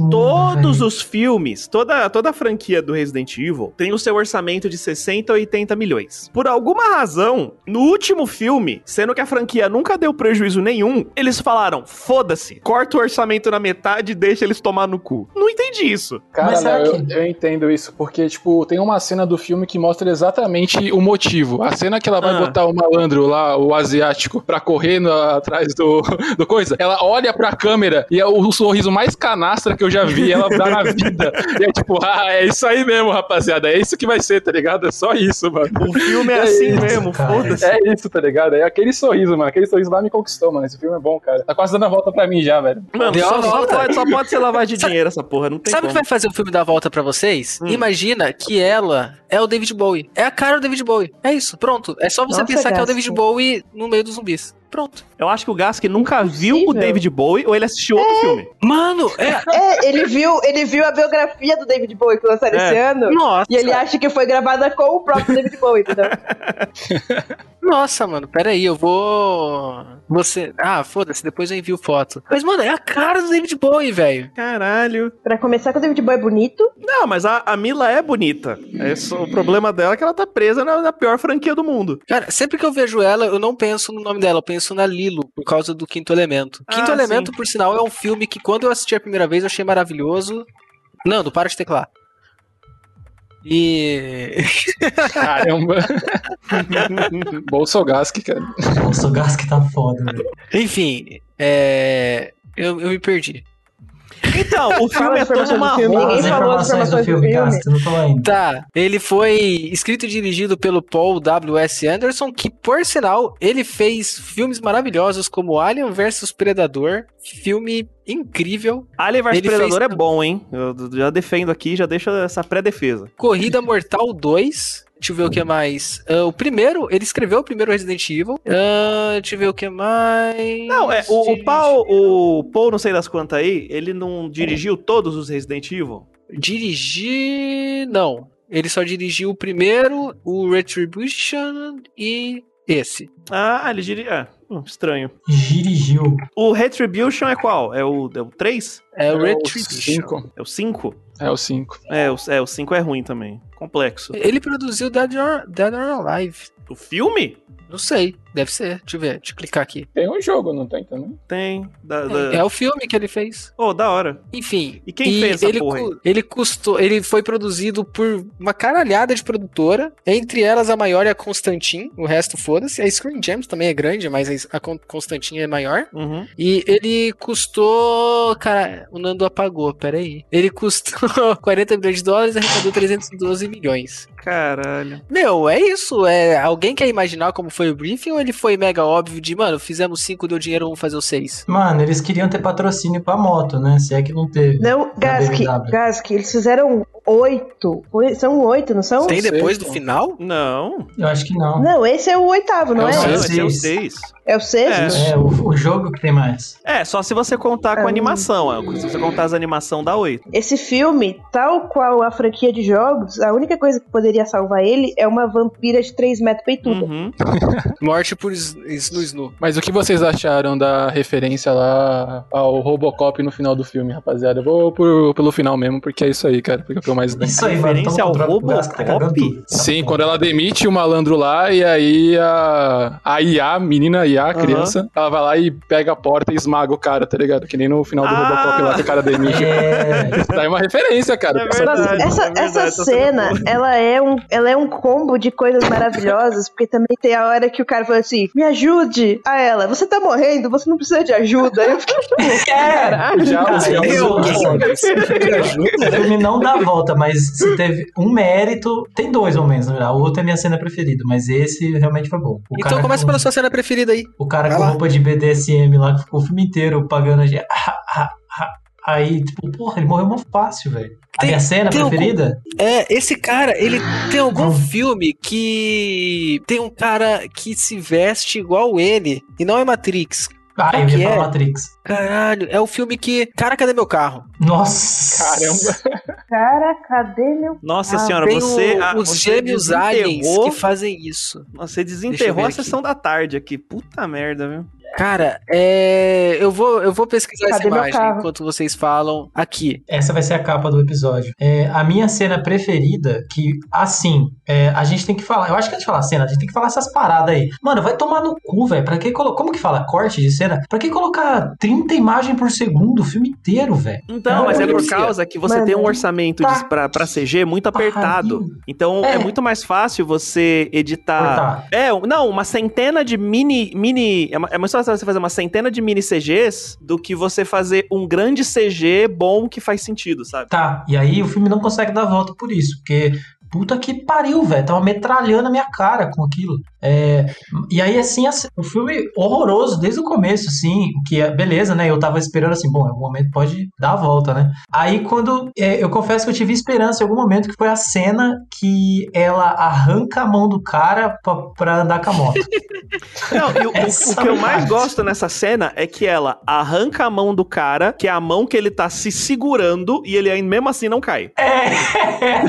mundo,
Todos
velho.
os filmes, toda, toda a franquia do Resident Evil tem o seu orçamento de 60 a 80 milhões. Por alguma razão, no último filme, sendo que a franquia nunca deu prejuízo nenhum, eles falaram: foda-se, corta o orçamento na metade e deixa eles tomar no cu. Não entendi isso.
Cara, eu,
que-
eu entendo isso, porque, tipo, tem uma cena do filme que mostra exatamente o motivo. A cena que ela vai
Ah.
botar o malandro lá, o asiático, pra correr no- atrás do, do coisa, ela olha pra câmera e é o, sorriso mais canastra que eu já vi ela dar na vida. E é tipo, ah, é isso aí mesmo, rapaziada. É isso que vai ser, tá ligado? É só isso, mano.
O filme é
É
assim
isso,
mesmo, foda-se.
É isso, tá ligado? É aquele sorriso, mano. Aquele sorriso lá me conquistou, mano. Esse filme é bom, cara. Tá quase dando a volta pra mim já, velho.
Mano, só, pode, só pode ser lavagem de
Sabe-
dinheiro essa porra, não tem
Sabe o que vai fazer o filme dar a volta pra vocês?
Hum.
Imagina que ela é o David Bowie. É a cara do David Bowie. É isso, pronto. É só você
Nossa,
pensar que é o. David Bowie no meio dos zumbis. Pronto.
Eu acho que o Gask nunca viu o. David Bowie ou ele assistiu outro filme.
Mano, é.
É, ele viu, ele viu a biografia do David Bowie que lançaram
É.
esse ano.
Nossa.
E ele acha que foi gravada com o próprio David Bowie, entendeu?
Nossa, mano, pera aí, eu vou. Você. Ah, foda-se, depois eu envio foto. Mas, mano, é a cara do David Bowie, velho.
Caralho.
Pra começar, que o David Bowie é bonito.
Não, mas a, a Mila é bonita. É só- o problema dela é que ela tá presa na, na pior franquia do mundo.
Cara, sempre que eu vejo ela, eu não penso no nome dela, eu penso na Lilo, por causa do Quinto Elemento.
Ah,
Quinto Elemento,
sim.
por sinal, é um filme que quando eu assisti a primeira vez eu achei maravilhoso. Nando, para de teclar. E.
Caramba. Bolsogask, cara.
Nossa, o gás que tá foda, velho.
Enfim, é. Eu, eu me perdi.
Então, o filme é todo
filme. Ninguém falou as
informações do
informações do
filme,
filme.
Você não falou ainda.
Tá, ele foi escrito e dirigido pelo Paul W.S. Anderson, que, por sinal, ele fez filmes maravilhosos como Alien vs Predador, filme incrível,
Alien vs Predador
fez-
é bom, hein? Eu já defendo aqui, já deixo essa pré-defesa.
Corrida Mortal 2. Deixa eu ver o que mais. Ah, o primeiro, ele escreveu o primeiro Resident Evil. Ah, deixa eu ver o que mais.
Não, é, o, o Paul, o Paul, não sei das quantas aí, ele não dirigiu todos os Resident Evil?
Dirigir. Não. Ele só dirigiu o primeiro, o Retribution e esse.
Ah, ele dirigiu. É, hum, estranho.
Dirigiu.
O Retribution é qual? É o, é o 3?
É o
É o
Retribution.
cinco.
É o 5?
É o 5.
É, o, é, o 5 é ruim também. Complexo.
Ele produziu Dead or, Dead or Alive.
O filme?
Não sei, deve ser. Deixa eu ver, deixa eu clicar aqui.
Tem um jogo, não tem também?
Tem. Da, da...
É o filme que ele fez.
Oh, da hora.
Enfim.
E quem fez essa
ele,
porra
cu- ele custou, ele foi produzido por uma caralhada de produtora, entre elas a maior é a Constantin, o resto foda-se. A Screen Gems também é grande, mas a Con- Constantin é maior.
Uhum.
E ele custou, cara, o Nando apagou, peraí. Ele custou 40 milhões de dólares e arrecadou 312 milhões.
Caralho.
Meu, é isso. É, alguém quer imaginar como foi o briefing ou ele foi mega óbvio de, mano, fizemos 5, deu dinheiro, vamos fazer os 6?
Mano, eles queriam ter patrocínio pra moto, né? Se é que não teve.
Não, Gask. Gask, eles fizeram oito. Oi- São oito, não são?
Tem depois do final?
Não.
Eu acho que não.
Não, esse é o oitavo, não
É
é?
seis.
esse é o 6.
É o sexto?
É, o, o jogo que tem mais.
É, só se você contar com
Ah.
animação. é, Se você contar as animação, dá 8.
Esse filme, tal qual a franquia de jogos, a única coisa que poderia salvar ele é uma vampira de 3 metros peituda.
Uhum.
Morte por Snu Snu.
Mas o que vocês acharam da referência lá ao Robocop no final do filme, rapaziada? Eu vou por- pelo final mesmo, porque é isso aí, cara. Porque é o que eu mais lembro.
Isso aí.
Referência ao
tá
Robocop?
Sim, quando ela demite o malandro lá e aí a, a IA, a menina IA, a
Aham.
criança, ela vai lá e pega a porta e esmaga o cara, tá ligado? Que nem no final do
Ah!
Robocop lá que o cara demite.
É,
Daí é uma referência, cara.
É verdade,
essa,
é verdade,
essa cena,
boa.
ela é, um, ela é um combo de coisas maravilhosas, porque também tem a hora que o cara fala assim, me ajude a ela, você tá morrendo, você não precisa de ajuda. Aí eu fiquei tipo, caralho.
Já os
eu- O filme não dá volta, mas se teve um mérito, tem dois ao menos, na verdade. O outro é minha cena preferida, mas esse realmente foi bom. O
Então começa
com,
pela sua cena preferida aí.
O cara
Vai
com
lá.
roupa de BDSM lá, que ficou o filme inteiro pagando a gente. Aí, tipo, porra, ele morreu muito fácil, velho. A
Tem-
minha cena
tem algum-
preferida?
É, esse cara, ele tem algum
Hum.
filme que tem um cara que se veste igual ele e não é Matrix.
Ah,
Qual
eu ia falar
é?
Matrix.
Caralho, é o filme que. Cara, cadê meu carro?
Nossa!
Caramba.
Cara, cadê meu...
Nossa
Ah,
senhora,
tem
você.
o-
ah,
os
você
gêmeos aliens que fazem isso.
Você
Deixa eu
desenterrou a
aqui.
sessão da tarde aqui. Puta merda, viu?
Cara, é. Eu vou, eu vou pesquisar essa
Cadê meu
imagem enquanto vocês falam aqui.
Essa vai ser a capa do episódio. É, a minha cena preferida, que, assim, é, a gente tem que falar. Eu acho que antes de falar cena, a gente tem que falar essas paradas aí. Mano, vai tomar no cu, velho. Pra que colo... Como que fala? Corte de cena? Pra que colocar 30 imagens por segundo o filme inteiro, velho?
Então,
Não,
mas é por causa que você
Mano,
tem um orçamento
tá
de, pra, pra CG muito apertado.
Pariu.
Então é.
É.
muito mais fácil você editar.
Cortar.
É, não, uma centena de mini. mini é, ma- é mais fácil você fazer uma centena de mini CGs do que você fazer um grande CG bom que faz sentido, sabe?
Tá, e aí o filme não consegue dar volta por isso, porque puta que pariu, velho. Tava metralhando a minha cara com aquilo. É, e aí, assim, assim, o filme horroroso desde o começo, assim, que é beleza, né? Eu tava esperando assim, bom, em algum momento pode dar a volta, né? Aí quando. é, eu confesso que eu tive esperança em algum momento que foi a cena que ela arranca a mão do cara pra, pra andar com a moto.
Não, e o, o- que eu mais gosto nessa cena é que ela arranca a mão do cara, que é a mão que ele tá se segurando, e ele ainda mesmo assim não cai.
É!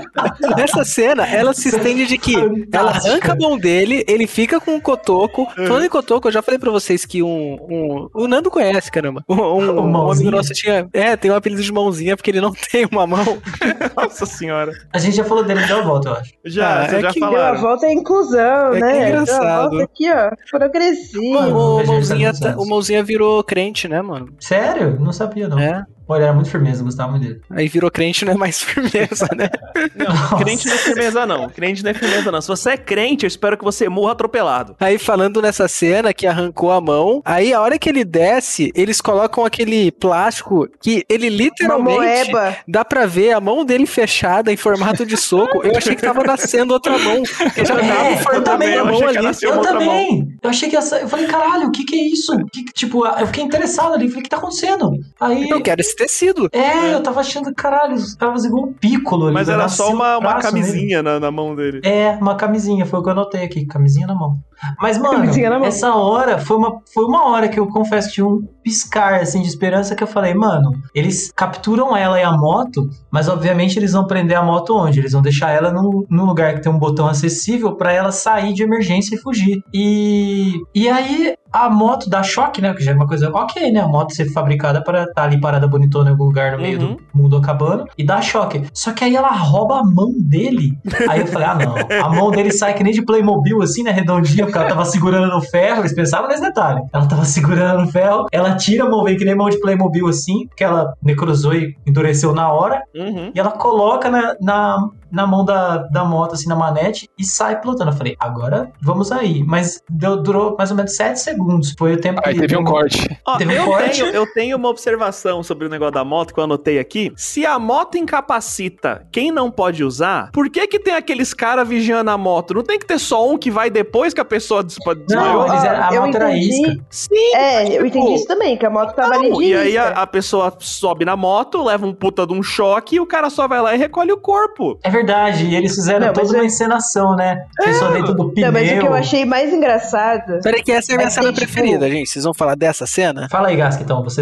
Nessa cena, ela se estende de que ela
Fantástica.
arranca a mão dele, ele fica com o cotoco. Falando em cotoco, eu já falei pra vocês que um. um o Nando conhece, caramba. Um, um,
O
um amigo
mãozinha?
nosso tinha. É, tem um apelido de mãozinha porque ele não tem uma mão.
Nossa senhora.
A gente já falou dele deu a volta, eu acho.
Já,
Ah, é
já
que
Deu a volta é inclusão,
É que
né?
engraçado.
Deu a volta aqui, ó. Progressivo.
Mano,
O mãozinha, tá- o mãozinha virou crente, né, mano?
Sério? Não sabia, não.
É.
Olha, era muito firmeza, eu gostava muito dele.
Aí virou crente, não é mais firmeza, né?
Nossa.
Crente não é firmeza, não. Crente não é firmeza, não. Se você é crente, eu espero que você morra atropelado.
Aí falando nessa cena que arrancou a mão, aí a hora que ele desce, eles colocam aquele plástico que ele literalmente dá pra ver a mão dele fechada em formato de soco. Eu achei que tava nascendo outra mão. Porque já
É,
tava
eu
formando
também,
a
eu
mão ali.
Eu também. Eu achei que essa. Eu falei, caralho, o que que é isso? Que que- tipo, eu fiquei interessado ali. Falei, o que tá acontecendo? Aí.
Eu quero esse tecido.
É, eu tava achando, caralho, tava igual um piccolo ali.
Mas
vai
era só
um
uma, uma camisinha na, na mão dele.
É, uma camisinha, foi o que eu anotei aqui, camisinha na mão. Mas, mano, essa hora foi uma, foi uma hora que eu confesso que tinha um piscar, assim, de esperança que eu falei, mano, eles capturam ela e a moto, mas obviamente eles vão prender a moto onde? Eles vão deixar ela num, num lugar que tem um botão acessível pra ela sair de emergência e fugir. E, e aí a moto dá choque, né? Que já é uma coisa ok, né? A moto ser fabricada para estar ali parada bonitona em algum lugar no meio
Uhum.
do mundo acabando e dá choque. Só que aí ela rouba a mão dele. Aí eu falei, ah, não. A mão dele sai que nem de Playmobil, assim, né? Redondinha, porque ela tava segurando no ferro. Eles pensavam nesse detalhe. Ela tava segurando no ferro, ela tira a mão, vem que nem mão de Playmobil, assim, que ela necrosou e endureceu na hora.
Uhum.
E ela coloca na, na, na mão da, da moto, assim, na manete, e sai pilotando. Eu falei, agora vamos aí. Mas deu, durou mais ou menos 7 segundos. Foi o tempo
Aí
que
teve um corte.
Ó,
Teve um
eu,
corte.
tenho, eu tenho uma observação sobre o negócio da moto que eu anotei aqui. Se a moto incapacita quem não pode usar, por que que tem aqueles caras vigiando a moto? Não tem que ter só um que vai depois que a pessoa des- desmaiou?
Não, eles a
eu
moto era
entendi.
isca.
Sim.
É, eu
tipo,
entendi isso também, que a moto tava ali
Não,
de
e aí a, a pessoa sobe na moto, leva um puta de um choque e o cara só vai lá e recolhe o corpo.
É verdade, e eles fizeram
Não,
toda uma
é-
encenação, né? Pessoa dentro do pneu.
Não, mas o que eu achei mais engraçado.
Peraí que essa é a minha
Mas
cena
tipo-
preferida, gente. Vocês vão falar dessa cena?
Fala aí, Gask, então. Você.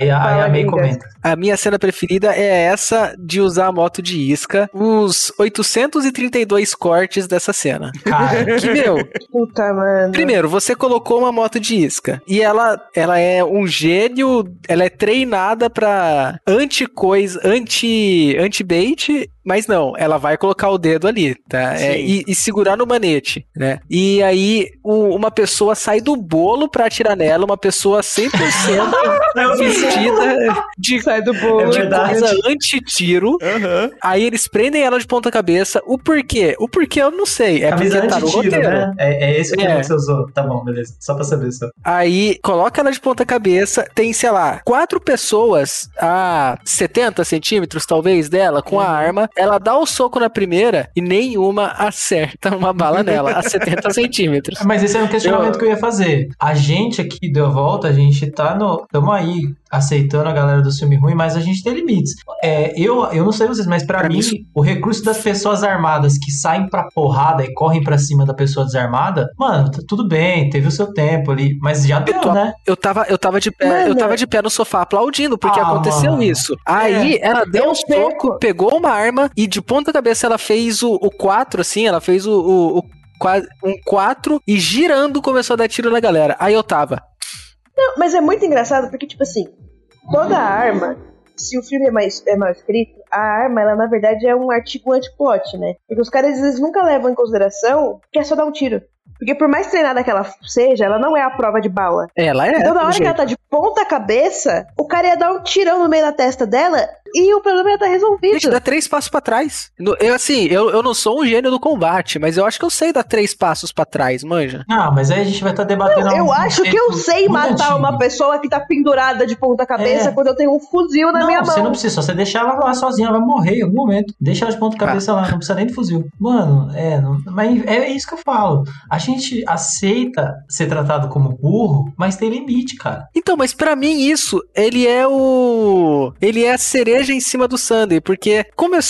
Aí a, aí a May comenta.
A minha cena preferida é essa de usar a moto de isca. Os 832 cortes dessa cena.
Cara,
Que, meu,
Puta, mano.
Primeiro, você colocou uma moto de isca e ela, ela é um gênio, ela é treinada pra anti-coisa, anti, anti-bait, mas não, ela vai colocar o dedo ali, tá? É, e, e segurar no manete, né? E aí o- uma pessoa sai do bolo pra atirar nela, uma pessoa 100% vestida de,
Sai do
É
bolo.
de
verdade.
coisa anti-tiro.
Aham.
Aí eles prendem ela de ponta cabeça. O porquê? O porquê eu não sei. É
camisa
porque tá no
anti-tiro,
roteiro.
né? É, é esse o
É.
que você usou. Tá bom, beleza. Só pra saber só.
Aí coloca ela de ponta cabeça, tem, sei lá, quatro pessoas a 70 centímetros, talvez, dela, com a arma. Ela dá o soco na primeira e nenhuma acerta uma bala nela, a 70 centímetros.
Mas esse é um questionamento que eu ia fazer. A gente aqui deu a volta, a gente tá no. Tamo aí aceitando a galera do filme ruim, mas a gente tem limites. É, eu, eu não sei vocês, mas pra
Pra
mim,
isso-
o recurso das pessoas armadas que saem pra porrada e correm pra cima da pessoa desarmada, mano, tá tudo bem, teve o seu tempo ali, mas já deu,
tô-
né?
Eu tava, eu tava de pé,
Mano.
eu tava de pé no sofá aplaudindo, porque
Ah,
aconteceu
mano.
isso. Aí ela deu
Eu
um soco, pegou uma arma e de ponta cabeça ela fez o, o 4, assim, ela fez o, o, o um 4 e girando começou a dar tiro na galera. Aí eu tava.
Não, mas é muito engraçado porque, tipo assim, toda arma, se o filme é, mais, é mal escrito, a arma, ela na verdade é um artigo antiplot, né? Porque os caras às vezes nunca levam em consideração que é só dar um tiro. Porque por mais treinada que ela seja, ela não é a prova de bala.
Ela é.
então na hora que
jeito.
ela tá de ponta cabeça, o cara ia dar um tirão no meio da testa dela e o problema ia estar resolvido.
Gente, dá três passos pra trás. No- Eu, assim, eu, eu não sou um gênio do combate, mas eu acho que eu sei dar três passos pra trás, manja.
Ah, mas aí a gente vai estar debatendo.
Eu
um
acho que eu sei matar
antigo.
uma pessoa que tá pendurada de ponta cabeça
É.
quando eu tenho um fuzil na
não,
minha
você
mão.
não precisa, só você deixar ela lá sozinha, ela vai morrer em algum momento. Deixa ela de ponta cabeça lá, não precisa nem de fuzil. Mano, é, não- mas é isso que eu falo. A gente aceita ser tratado como burro, mas tem limite, cara.
Então, mas pra mim isso, ele é o. Ele é a cereja em cima do Sunday, porque como eu-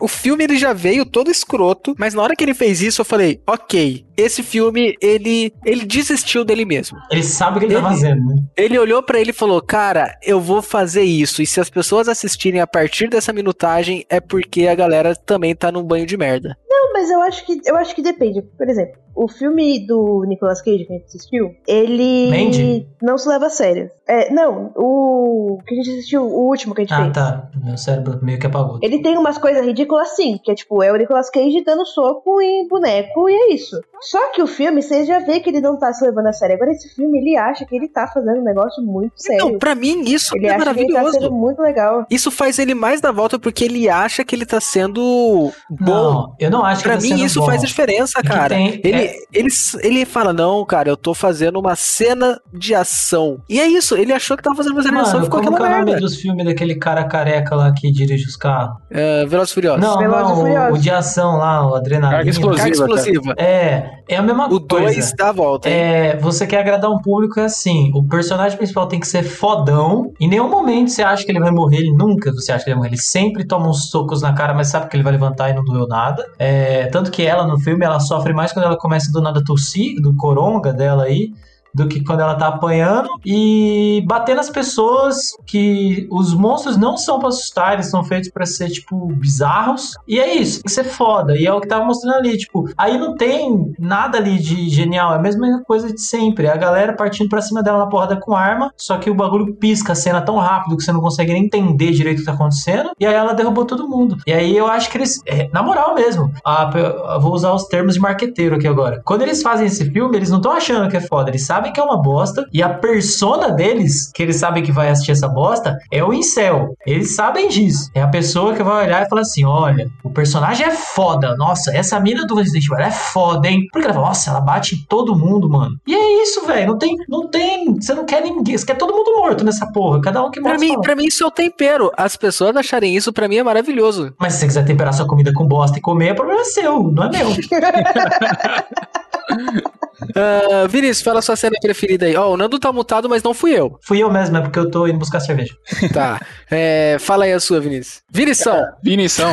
o filme ele já veio todo escroto, mas na hora que ele fez isso eu falei, ok, esse filme ele ele desistiu dele mesmo.
Ele sabe o que ele, tá
Ele-
fazendo, né?
Ele olhou pra ele e falou, cara, eu vou fazer isso, e se as pessoas assistirem a partir dessa minutagem é porque a galera também tá num banho de merda.
Não, mas eu acho que eu acho que depende. Por exemplo, o filme do Nicolas Cage que a gente assistiu, ele
Mandy?
não se leva a sério. É, não, o que a gente assistiu, o último que a gente
Ah,
fez.
tá. Meu cérebro meio que apagou.
Ele tem umas coisas ridículas sim, que é tipo, é o Nicolas Cage dando soco em boneco e é isso. Só que o filme, você já vê que ele não tá se levando a sério. Agora esse filme, ele acha que ele tá fazendo um negócio muito sério.
Então, pra mim isso
ele
é
acha que ele tá
maravilhoso.
sendo muito legal.
Isso faz ele mais da volta porque ele acha que ele tá sendo bom.
Não, eu não acho que
Pra
tá
mim
sendo
isso
bom.
faz a diferença, cara.
tem-
ele,
é-
ele, ele fala, não, cara, eu tô fazendo uma cena de ação. E é isso, ele achou que tava fazendo uma cena de ação e ficou aquela
é o nome
merda.
dos filmes daquele cara careca lá que dirige os carros?
É, Velozes e Furiosos.
Não,
Velozes
não, o,
Furiosos.
o de ação lá, o adrenalina.
Carga explosiva.
Carga explosiva.
É, é a mesma
O
coisa.
2 dá a volta, hein?
É, você quer agradar um público é assim, o personagem principal tem que ser fodão. Em nenhum momento você acha que ele vai morrer, ele nunca você acha que ele vai morrer. Ele sempre toma uns socos na cara, mas sabe que ele vai levantar e não doeu nada. É, tanto que ela no filme, ela sofre mais quando ela começa do nada a tossir, do coronga dela aí. Do que quando ela tá apanhando e bater nas pessoas que os monstros não são pra assustar, eles são feitos pra ser, tipo, bizarros. E é isso, tem que ser foda. E é o que tava mostrando ali, tipo, aí não tem nada ali de genial, é a mesma coisa de sempre. A galera partindo pra cima dela na porrada com arma, só que o bagulho pisca a cena tão rápido que você não consegue nem entender direito o que tá acontecendo. E aí ela derrubou todo mundo. E aí eu acho que eles, é, na moral mesmo, a- vou usar os termos de marqueteiro aqui agora. Quando eles fazem esse filme, eles não estão achando que é foda, eles sabem que é uma bosta. E a persona deles, que eles sabem que vai assistir essa bosta, é o incel. Eles sabem disso. É a pessoa que vai olhar e falar assim: olha, o personagem é foda. Nossa, essa mina do Resident Evil é foda, hein? Porque ela fala, nossa, ela bate em todo mundo, mano. E é isso, velho. Não tem, não tem. Você não quer ninguém. Você quer todo mundo morto nessa porra. Cada um que
Pra
morre.
mim,
fala.
pra mim isso é o tempero. As pessoas acharem isso, pra mim, é maravilhoso.
Mas se você quiser temperar sua comida com bosta e comer, é problema seu, não é meu.
Ah, Vinícius, fala sua cena preferida aí. Ó, o Nando tá mutado, mas não fui eu.
Fui eu mesmo, é porque eu tô indo buscar cerveja.
Tá. É, fala aí a sua, Vinícius. Vinição.
Vinição.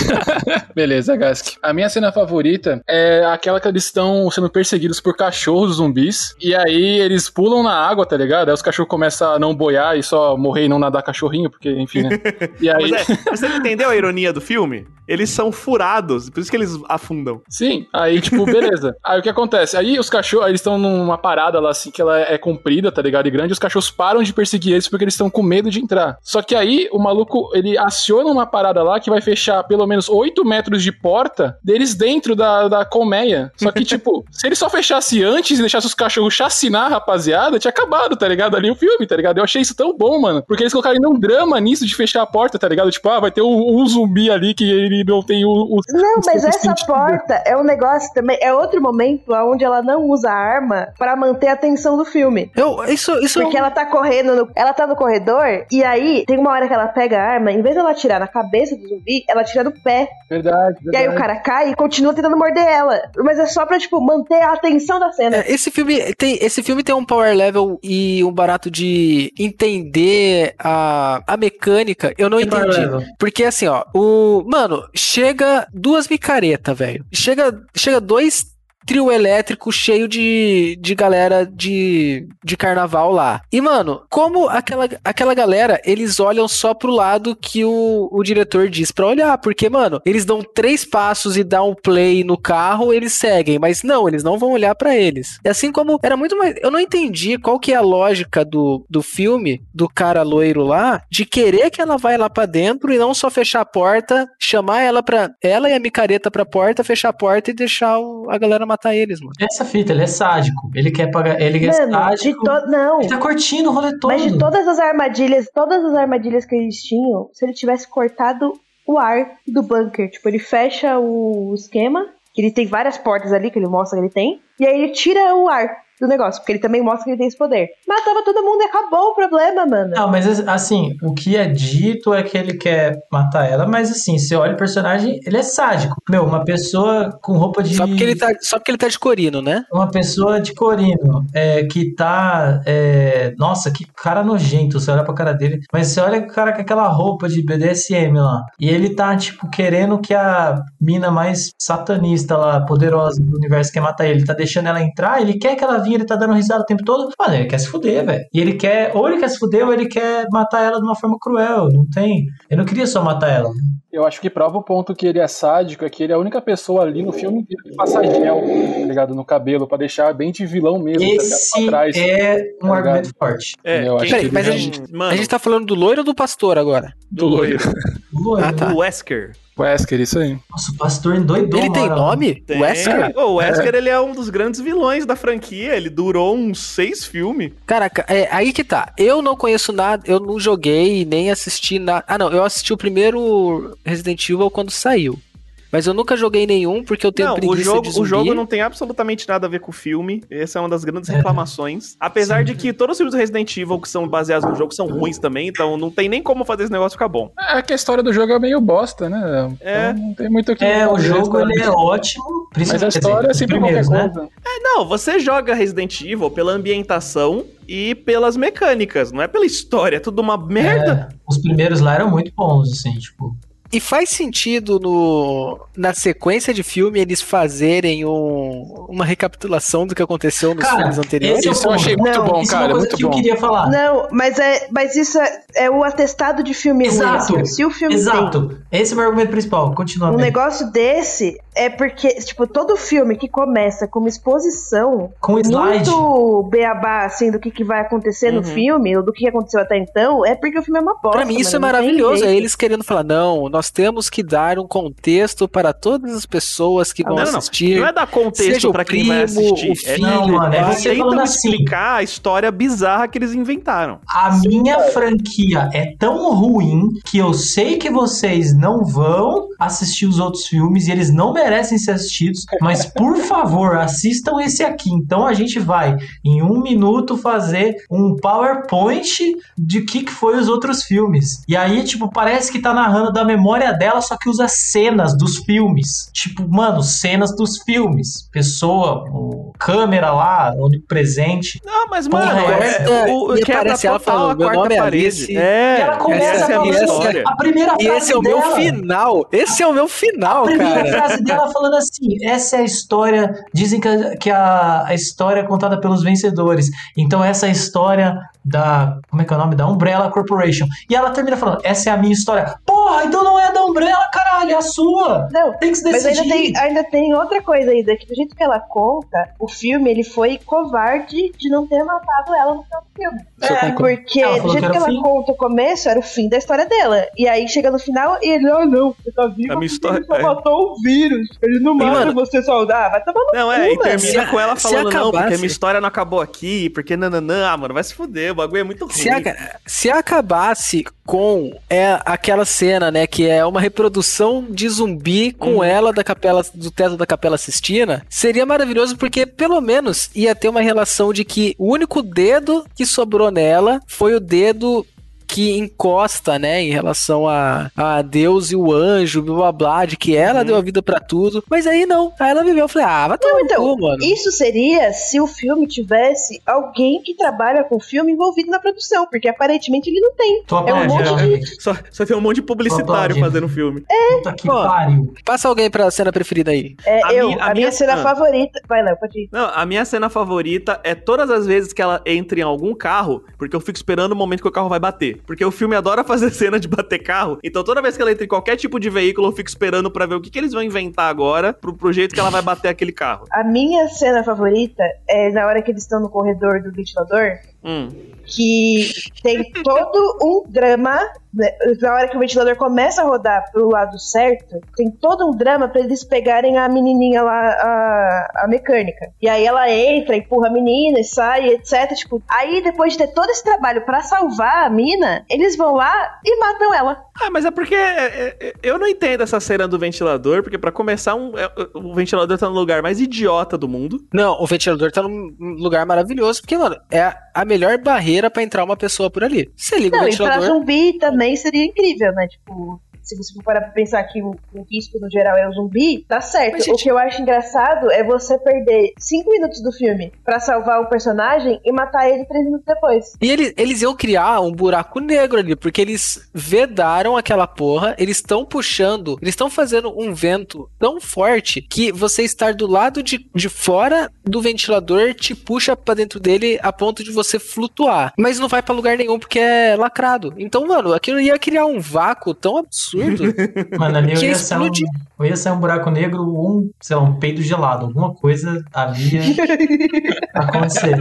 Beleza, Gask. A minha cena favorita é aquela que eles estão sendo perseguidos por cachorros zumbis. E aí eles pulam na água, tá ligado? Aí os cachorros começam a não boiar e só morrer e não nadar cachorrinho, porque, enfim, né? E aí.
Mas é, você entendeu a ironia do filme? Eles são furados, por isso que eles afundam.
Sim, aí, tipo, beleza. Aí o que acontece? Aí os cachorros, eles estão numa parada lá, assim, que ela é comprida, tá ligado? E grande, e os cachorros param de perseguir eles porque eles estão com medo de entrar. Só que aí o maluco, ele aciona uma parada lá que vai fechar pelo menos 8 metros de porta deles dentro da, da colmeia. Só que, tipo, se ele só fechasse antes e deixasse os cachorros chacinar a rapaziada, tinha acabado, tá ligado? Ali o filme, tá ligado? Eu achei isso tão bom, mano. Porque eles colocaram um drama nisso de fechar a porta, tá ligado? Tipo, ah, vai ter um, um zumbi ali que ele não tem o. o
Não, mas essa
sentido.
porta é um negócio também. É outro momento onde ela não usa a arma pra manter a atenção do filme.
Eu, isso, isso
Porque ela tá correndo, no- ela tá no corredor, e aí tem uma hora que ela pega a arma, em vez de ela atirar na cabeça do zumbi, ela atira no pé.
Verdade,
E aí
verdade.
o cara cai e continua tentando morder ela. Mas é só pra, tipo, manter a atenção da cena.
É, esse filme tem esse filme tem um power level e um barato de entender a, a mecânica. Eu não entendi. Porque assim, ó, o mano, chega duas micaretas, velho. Chega chega dois trio elétrico cheio de, de galera de, de carnaval lá. E, mano, como aquela, aquela galera, eles olham só pro lado que o, o diretor diz pra olhar. Porque, mano, eles dão três passos e dão um play no carro, eles seguem. Mas não, eles não vão olhar pra eles. E assim como era muito mais. Eu não entendi qual que é a lógica do, do filme, do cara loiro lá, de querer que ela vai lá pra dentro e não só fechar a porta, chamar ela pra. Ela e a micareta pra porta, fechar a porta e deixar o- a galera matar eles, mano.
Essa fita, ele é sádico. Ele quer pagar. Ele é
Mano, de
sádico.
to... Não.
Ele tá curtindo o rolê todo.
Mas de todas as armadilhas, todas as armadilhas que eles tinham, se ele tivesse cortado o ar do bunker, tipo, ele fecha o esquema, que ele tem várias portas ali que ele mostra que ele tem, e aí ele tira o ar. Do negócio, porque ele também mostra que ele tem esse poder. Matava todo mundo e acabou o problema, mano.
Não, mas assim, o que é dito é que ele quer matar ela, mas assim, você olha o personagem, ele é sádico. Meu, uma pessoa com roupa de.
Só porque ele tá, só porque ele tá de corino, né?
Uma pessoa de corino, é, que tá. é, nossa, que cara nojento, você olha pra cara dele. Mas você olha o cara com aquela roupa de BDSM lá. E ele tá, tipo, querendo que a mina mais satanista lá, poderosa do universo, quer matar ele. Ele tá deixando ela entrar, ele quer que ela vinha, ele tá dando risada o tempo todo. Mano, ele quer se fuder, velho. E ele quer. Ou ele quer se fuder, ou ele quer matar ela de uma forma cruel. Não tem. Eu não queria só matar ela.
Eu acho que prova o ponto que ele é sádico, é que ele é a única pessoa ali no filme inteiro que passa gel, tá ligado? No cabelo, pra deixar bem de vilão mesmo, tá?
Esse
Pra trás.
é um
tá
argumento
ligado?
forte.
É,
Eu acho
quem-
Peraí,
que
mas a
ele
gente,
Mano,
a gente tá falando do loiro ou do pastor agora?
do loiro.
Ah, tá.
O Wesker.
Wesker, isso aí.
Nossa, o pastor endoidou.
Ele tem nome?
Tem.
Wesker?
O Wesker, ele é um dos grandes vilões da franquia. Ele durou uns seis filmes.
Caraca, é aí que tá. Eu não conheço nada, eu não joguei nem assisti nada. Ah, não, eu assisti o primeiro Resident Evil quando saiu. Mas eu nunca joguei nenhum porque eu tenho
Não, o
preguiça
jogo,
de
o jogo não tem absolutamente nada a ver com o filme. Essa é uma das grandes
É.
reclamações. Apesar
Sim.
de que todos os filmes do Resident Evil que são baseados no jogo são ruins também, então não tem nem como fazer esse negócio ficar bom.
É que a história do jogo é meio bosta, né?
É.
Então não tem muito o que
É, o jogo ele é ótimo.
Mas
principalmente-
a história
dizer,
é sempre qualquer
né?
coisa.
É, não, você joga Resident Evil pela ambientação e pelas mecânicas, não é pela história, é tudo uma merda.
É, os primeiros lá eram muito bons, assim, tipo.
E faz sentido no, na sequência de filme eles fazerem um- uma recapitulação do que aconteceu nos
Cara,
filmes anteriores?
esse é
eu
ponto.
achei muito
Não,
bom,
Isso é
cara,
uma coisa
muito
que eu
bom.
queria falar.
Não, mas, é, mas isso é, é o atestado de filme
Exato.
ruim. assim. Se o filme tem
Exato. Esse é o meu argumento principal. Continua.
um negócio desse, é porque, tipo, todo filme que começa com uma exposição
Com slide.
muito beabá, assim, do que, que vai acontecer
Uhum.
no filme, ou do que aconteceu até então, é porque o filme é uma bosta.
Pra mim isso é maravilhoso, é eles querendo falar, não, nós temos que dar um contexto para todas as pessoas que vão
Não, não, não.
assistir.
Não é dar contexto
o
pra quem vai assistir.
o
É,
filho,
Não, mano, é você falando assim.
explicar a história bizarra que eles inventaram.
A minha franquia é tão ruim que eu sei que vocês não vão assistir os outros filmes e eles não merecem ser assistidos, mas por favor, assistam esse aqui. Então a gente vai, em um minuto, fazer um PowerPoint de que, que foi os outros filmes. E aí, tipo, parece que tá narrando da memória dela, só que usa cenas dos filmes. Tipo, mano, cenas dos filmes. Pessoa, câmera lá, onipresente.
Não, mas,
Porra,
mano, é,
essa-
o,
e
quebra
aparece ela
total a
"Meu
quarta
nome é
parede.
Alice."
É,
E ela começa
essa é a minha história.
a primeira
E
frase
esse é o meu
dela.
final. Esse é o meu final,
A primeira
cara.
Dela falando assim: essa é a história. Dizem que, a- que a, a história é contada pelos vencedores. Então, essa é a história da. Como é que é o nome? Da Umbrella Corporation. E ela termina falando: essa é a minha história. Porra, então não é da Umbrella, caralho, é a sua.
Não,
Tem que se
Mas
decidir.
ainda tem, ainda tem outra coisa ainda, que do jeito que ela conta, o filme ele foi covarde de não ter matado ela no final do filme. É, porque
Ela
do jeito
que
ela
fim.
conta o começo, era o fim da história dela. E aí chega no final e ele, ah não, você tá vivo,
A minha
porque
história-
ele só
é.
matou o vírus. Ele não mata
mano-
você saudável. Vai tomar no
Não, é, e termina
Se-
com ela falando, não, porque
acabasse-
minha história não acabou aqui, porque nananã, ah, mano, vai se fuder, o bagulho é muito ruim.
Se, aca- se acabasse com é, aquela cena, né, que é uma reprodução de zumbi com
Uhum.
ela da capela do teto da Capela Sistina, seria maravilhoso porque pelo menos ia ter uma relação de que o único dedo que sobrou nela foi o dedo que encosta, né, em relação a, a Deus e o anjo, blá blá blá, de que ela
Uhum.
deu a vida pra tudo. Mas aí não, aí ela viveu. Eu falei, ah, vai tomar
então,
cu, mano.
Isso seria se o filme tivesse alguém que trabalha com o filme envolvido na produção, porque aparentemente ele não tem.
Tô
É um monte de-
realmente.
Só, só tem um monte de publicitário fazendo filme.
Puta que
Ó,
pariu.
Passa alguém pra cena preferida aí.
É,
A
eu,
minha-
a,
a
minha,
minha-
cena
ah.
favorita. Vai lá, pode ir.
Não, a minha cena favorita é todas as vezes que ela entra em algum carro, porque eu fico esperando o momento que o carro vai bater. Porque o filme adora fazer cena de bater carro, então toda vez que ela entra em qualquer tipo de veículo, eu fico esperando pra ver o que, que eles vão inventar agora pro, pro jeito que ela vai bater aquele carro.
A minha cena favorita é na hora que eles estão no corredor do ventilador
Hum.
que tem todo um drama. né? Na hora que o ventilador começa a rodar pro lado certo, tem todo um drama pra eles pegarem a menininha lá, a, a mecânica. E aí ela entra, empurra a menina e sai, etc. Tipo, aí depois de ter todo esse trabalho pra salvar a mina, eles vão lá e matam ela.
Ah, mas é porque é, é, eu não entendo essa cena do ventilador, porque pra começar, um, o ventilador tá no lugar mais idiota do mundo.
Não, o ventilador tá num lugar maravilhoso, porque, mano, é a melhor barreira pra entrar uma pessoa por ali. Você liga o
Não, e pra
ventilador.
zumbi também seria incrível, né? Tipo, se você for parar pra pensar que o, o risco no geral é o zumbi, tá certo.
Mas, gente-
O que eu acho engraçado é você perder cinco minutos do filme pra salvar o personagem e matar ele três minutos depois.
E eles, eles iam criar um buraco negro ali, porque eles vedaram aquela porra, eles estão puxando, eles estão fazendo um vento tão forte que você estar do lado de, de fora do ventilador te puxa pra dentro dele a ponto de você flutuar. Mas não vai pra lugar nenhum porque é lacrado. Então, mano, aquilo ia criar um vácuo tão absurdo.
Mano, ali eu ia, sair um, eu ia sair um buraco negro, um, sei lá, um peido gelado. Alguma coisa ali ia acontecer.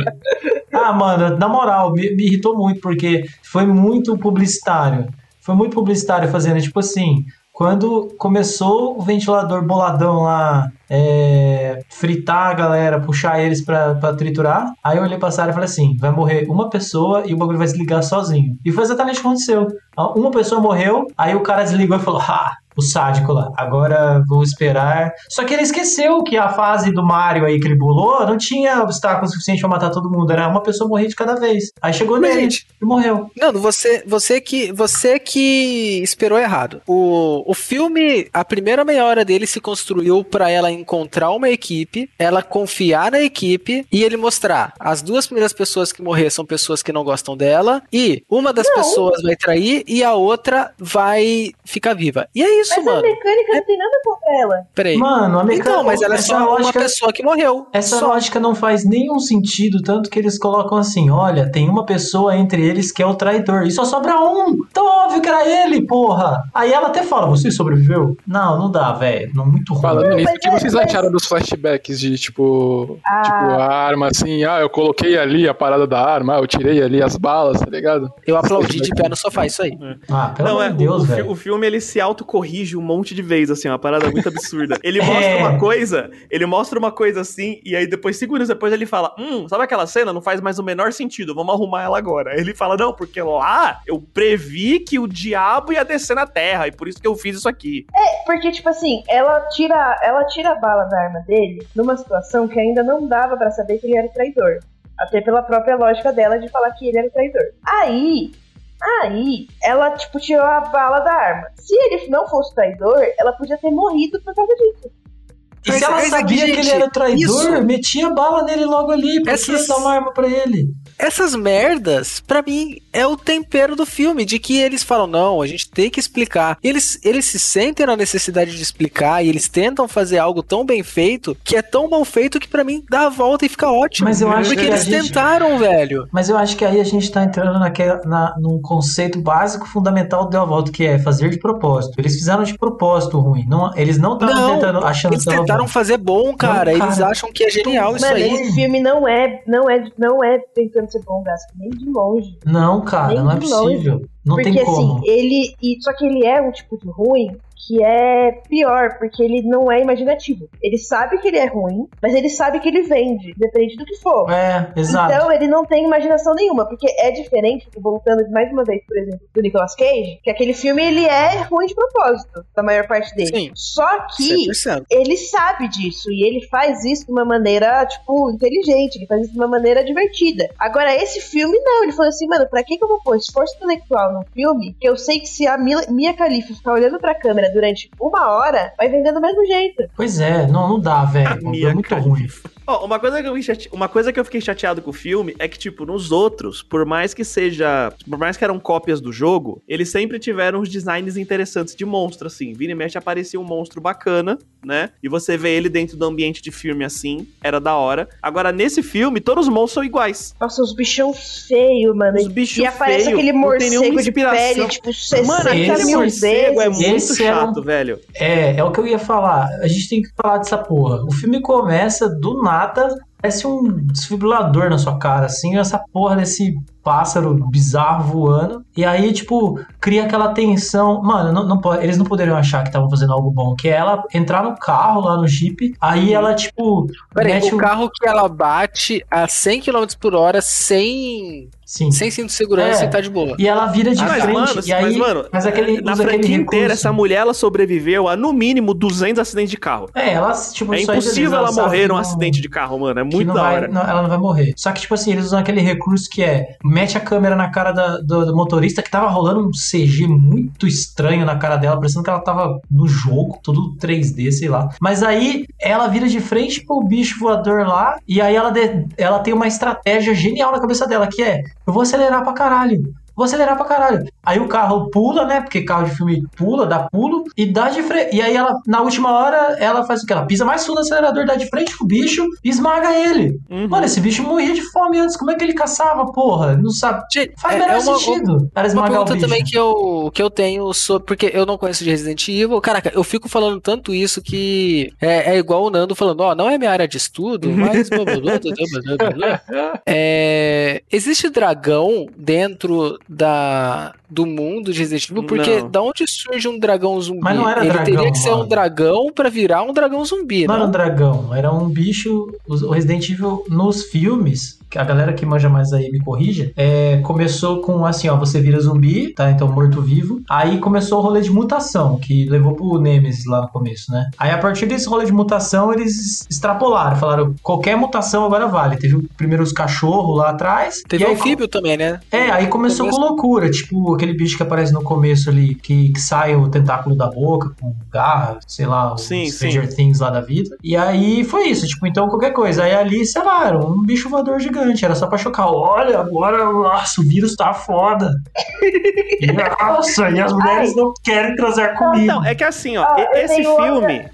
Ah, mano, na moral, me, me irritou muito, porque foi muito publicitário. Foi muito publicitário fazendo, tipo assim, quando começou o ventilador boladão lá, é, fritar a galera, puxar eles pra, pra triturar, aí eu olhei pra Sarah e falei assim, vai morrer uma pessoa e o bagulho vai desligar sozinho. E foi exatamente o que aconteceu. Uma pessoa morreu, aí o cara desligou e falou, ah, o sádico lá, agora vou esperar. Só que ele esqueceu que a fase do Mario aí que ele bolou não tinha obstáculo suficiente pra matar todo mundo, era uma pessoa morrer de cada vez. Aí chegou
Mas,
nele
gente,
e morreu.
Não, você, você que você que esperou errado. O, o filme, a primeira meia hora dele se construiu pra ela encontrar uma equipe, ela confiar na equipe e ele mostrar as duas primeiras pessoas que morrer são pessoas que não gostam dela e uma das
Não.
pessoas vai trair e a outra vai ficar viva. E é isso,
Mas a
mano.
mecânica não tem nada contra ela.
Peraí.
Mano, a mecânica.
Então, mas ela é só uma
lógica-
pessoa que morreu.
Essa
Só.
lógica não faz nenhum sentido, tanto que eles colocam assim: olha, tem uma pessoa entre eles que é o traidor, e só sobra um. Então óbvio que era ele, porra. Aí ela até fala: você sobreviveu? Não, não dá, velho. Não, Muito ruim.
Falando nisso, o
mas
que
é-
vocês
mas-
acharam dos flashbacks de tipo,
Ah.
tipo, a arma assim, ah, eu coloquei ali a parada da arma, ah, eu tirei ali as balas, tá ligado?
Eu aplaudi de pé no sofá, isso aí.
Ah, pelo
Não,
amor
é,
de Deus, velho.
o filme ele se autocorrige um monte de vezes, assim, uma parada muito absurda. Ele
É.
mostra uma coisa, ele mostra uma coisa assim, e aí depois, cinco minutos depois, ele fala: Hum, sabe aquela cena? Não faz mais o menor sentido, vamos arrumar ela agora. Aí ele fala: Não, porque lá eu previ que o diabo ia descer na terra, e por isso que eu fiz isso aqui.
Porque, tipo assim, ela tira, ela tira a bala da arma dele numa situação que ainda não dava pra saber que ele era o traidor. Até pela própria lógica dela de falar que ele era o traidor. Aí, aí, ela, tipo, tirou a bala da arma. Se ele não fosse traidor, ela podia ter morrido por causa disso.
E se ela sabia que ele
gente,
era traidor,
isso-
metia bala nele logo ali. Por
Essas-
dar uma arma pra ele?
Essas merdas, pra mim, é o tempero do filme, de que eles falam, não, a gente tem que explicar. E eles, eles se sentem na necessidade de explicar e eles tentam fazer algo tão bem feito, que é tão mal feito que pra mim dá a volta e fica ótimo.
Mas eu acho
Porque
que
eles
gente-
tentaram, velho.
Mas eu acho que aí a gente tá entrando naquela, na, num conceito básico fundamental do Deu a Volta, que é fazer de propósito. Eles fizeram de propósito ruim. Não, eles não estavam tentando achando
Eles tentaram fazer bom, cara.
Não,
Eles
cara.
acham que é genial isso aí.
esse filme não é, não é, não é tentando ser bom, Gasco, nem de longe.
Não, cara,
Nem
não é
de longe.
possível. Não
porque
tem como.
assim, ele. E, só que ele é um tipo de ruim que é pior, porque ele não é imaginativo. Ele sabe que ele é ruim, mas ele sabe que ele vende, depende do que for.
É, exato.
Então ele não tem imaginação nenhuma, porque é diferente, voltando mais uma vez, por exemplo, do Nicolas Cage, que aquele filme ele é ruim de propósito, da maior parte dele.
Sim.
Só que
100%.
ele sabe disso e ele faz isso de uma maneira, tipo, inteligente, ele faz isso de uma maneira divertida. Agora, esse filme, não, ele falou assim, mano, pra que, que eu vou pôr esforço intelectual num filme que eu sei que se a Mila- Mia Khalifa ficar olhando pra câmera durante uma hora, vai vender do mesmo jeito.
Pois é, não, não dá, velho. É muito ruim.
Ó, uma, coisa que eu fiquei chate... uma coisa que eu fiquei chateado com o filme é que, tipo, nos outros, por mais que seja. Por mais que eram cópias do jogo, eles sempre tiveram uns designs interessantes de monstro, assim. Vira e mexe aparecia um monstro bacana, né? E você vê ele dentro do ambiente de filme assim, era da hora. Agora, nesse filme, todos os monstros são iguais.
Nossa, os bichão feio, mano.
Os bichos
e aparece
feio,
aquele
não tem nenhuma
morcego de pele, tipo, 60
Mano,
esse
aquele
mil
morcego é muito
Esse era um-
chato, velho.
É, é o que eu ia falar. A gente tem que falar dessa porra. O filme começa do nada Parece um desfibrilador na sua cara, assim, essa porra desse pássaro bizarro voando. E aí, tipo, cria aquela tensão. Mano, não, não pode- eles não poderiam achar que estavam fazendo algo bom. Que é ela entrar no carro lá no Jeep, aí ela, tipo.
Peraí,
mete
o carro que ela bate a 100 km por hora sem,
Sim.
sem cinto de segurança
É.
e tá de boa.
E ela vira de
Ah, mas,
frente.
mano,
e aí,
mas, mano,
mas aquele,
na franquia inteira, essa mulher ela sobreviveu a no mínimo 200 acidentes de carro.
É, ela, tipo,
É impossível ela morrer num
não-
acidente de carro, mano. É muito
não
da
vai-
hora.
não, ela não vai morrer. Só que, tipo assim, eles usam aquele recurso que é mete a câmera na cara da- do, do motorista, que tava rolando um CG muito estranho na cara dela, parecendo que ela tava no jogo, tudo 3D, sei lá. Mas aí ela vira de frente pro bicho voador lá, e aí ela, de- ela tem uma estratégia genial na cabeça dela, que é: eu vou acelerar pra caralho. Vou acelerar pra caralho. Aí o carro pula, né? Porque carro de filme pula, dá pulo e dá de frente. E aí ela, na última hora, ela faz o que? Ela pisa mais fundo no acelerador, dá de frente pro bicho e esmaga ele.
Uhum.
Mano, esse bicho morria de fome antes. Como é que ele caçava, porra? Não sabe.
Gente,
Faz
é-
o menor
é uma-
sentido.
Uma
esmagar o
pergunta também que eu, que eu tenho sobre. Porque eu não conheço de Resident Evil. Caraca, eu fico falando tanto isso que é, é igual o Nando falando: Ó, não é minha área de estudo, mas. É, existe dragão dentro da, do mundo de Resident Evil? Porque
Não.
da onde surge um dragão zumbi?
Mas não era
Ele
dragão,
teria que ser
mano.
um dragão pra virar um dragão zumbi,
Não era
não?
um dragão, era um bicho. O Resident Evil nos filmes, que a galera que manja mais aí me corrija, é, começou com assim: ó, você vira zumbi, tá? Então morto-vivo. Aí começou o rolê de mutação, que levou pro Nemesis lá no começo, né? Aí a partir desse rolê de mutação, eles extrapolaram, falaram: qualquer mutação agora vale. Teve primeiro os cachorros lá atrás.
Teve
e
o
aí,
anfíbio também, né?
É, aí começou
Começo-
com loucura, tipo aquele bicho que aparece no começo ali, que, que sai o tentáculo da boca com garra, sei lá, o
Sim,
Stranger Things lá da vida. E aí foi isso, tipo, então qualquer coisa. Aí ali, sei lá, era um bicho voador gigante, era só pra chocar. Olha, agora, nossa, o vírus tá foda. E, nossa, e as mulheres não querem transar comigo.
Não, é que assim, ó,
Ah,
esse
outra-
filme.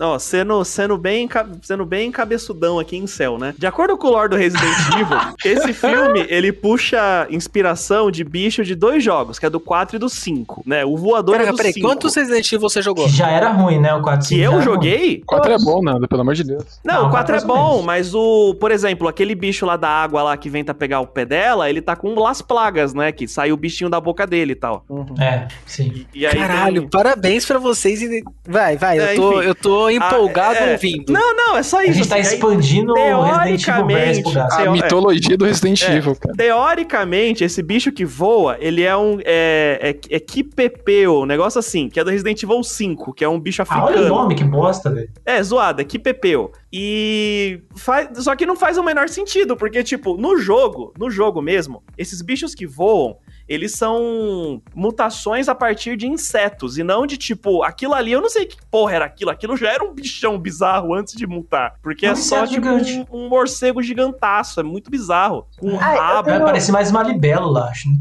Ó, sendo, sendo, bem, sendo bem cabeçudão aqui em céu, né? De acordo com o lore do Resident Evil, esse filme, ele puxa inspiração de bicho de dois jogos, que é do 4 e do 5, né? O voador é
Caraca,
do
peraí,
5.
quantos Resident Evil você jogou?
Que já era ruim, né? O 4
Que eu joguei?
4 é bom, Nando, pelo amor de Deus.
Não,
Não,
o 4 é
ou
bom, mas o, por exemplo, aquele bicho lá da água lá que vem pegar o pé dela, ele tá com las plagas, né? Que sai o bichinho da boca dele e tal.
É, sim.
E aí
Caralho,
tem-
parabéns pra vocês. e- Vai, vai,
É,
eu, tô,
enfim.
eu tô empolgado
Ah, é.
ouvindo.
Não, não, é só
A
isso.
gente tá
assim, aí-
expandindo o Resident Evil.
Sei,
A
é.
mitologia do Resident
É.
Evil, cara.
Teoricamente, esse bicho que voa, ele é um. É, é, é Kipepeo, um negócio assim, que é do Resident Evil 5, que é um bicho
Ah, olha o
africano.
nome, que bosta, velho.
é, zoado, é Kipepeo. E. Faz, só que não faz o menor sentido, porque, tipo, no jogo, no jogo mesmo, esses bichos que voam. Eles são mutações a partir de insetos, e não de tipo, aquilo ali, eu não sei que porra era aquilo, aquilo já era um bichão bizarro antes de mutar. Porque
É um
é só tipo um, um morcego gigantaço, é muito bizarro. Com
Ah, eu
rabo.
Tenho-
parecer mais uma libélula, acho. né?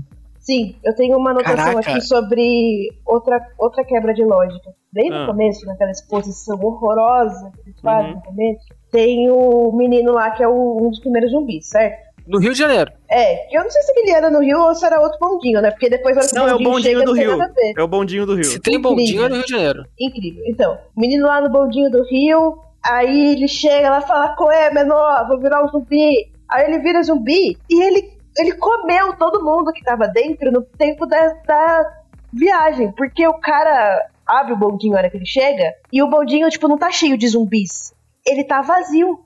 Sim, eu tenho uma anotação
Caraca.
aqui sobre outra, outra quebra de lógica. No
Ah.
começo, naquela exposição horrorosa que eles fazem
Uhum.
no começo, tem o menino lá que é o- um dos primeiros zumbis, certo?
No Rio de Janeiro.
É, que eu não sei se ele era no Rio ou se era outro bondinho, né? Porque depois
Não, é o
bondinho chega,
do
não tem
Rio. É o bondinho do Rio.
Se tem
Incrível.
bondinho, é no Rio de Janeiro.
Incrível. Então, o menino lá no bondinho do Rio, aí ele chega lá e fala, qual é, menor, vou virar um zumbi. Aí ele vira zumbi e ele, ele comeu todo mundo que tava dentro no tempo da, da viagem. Porque o cara abre o bondinho na hora que ele chega e o bondinho, tipo, não tá cheio de zumbis. Ele tá vazio.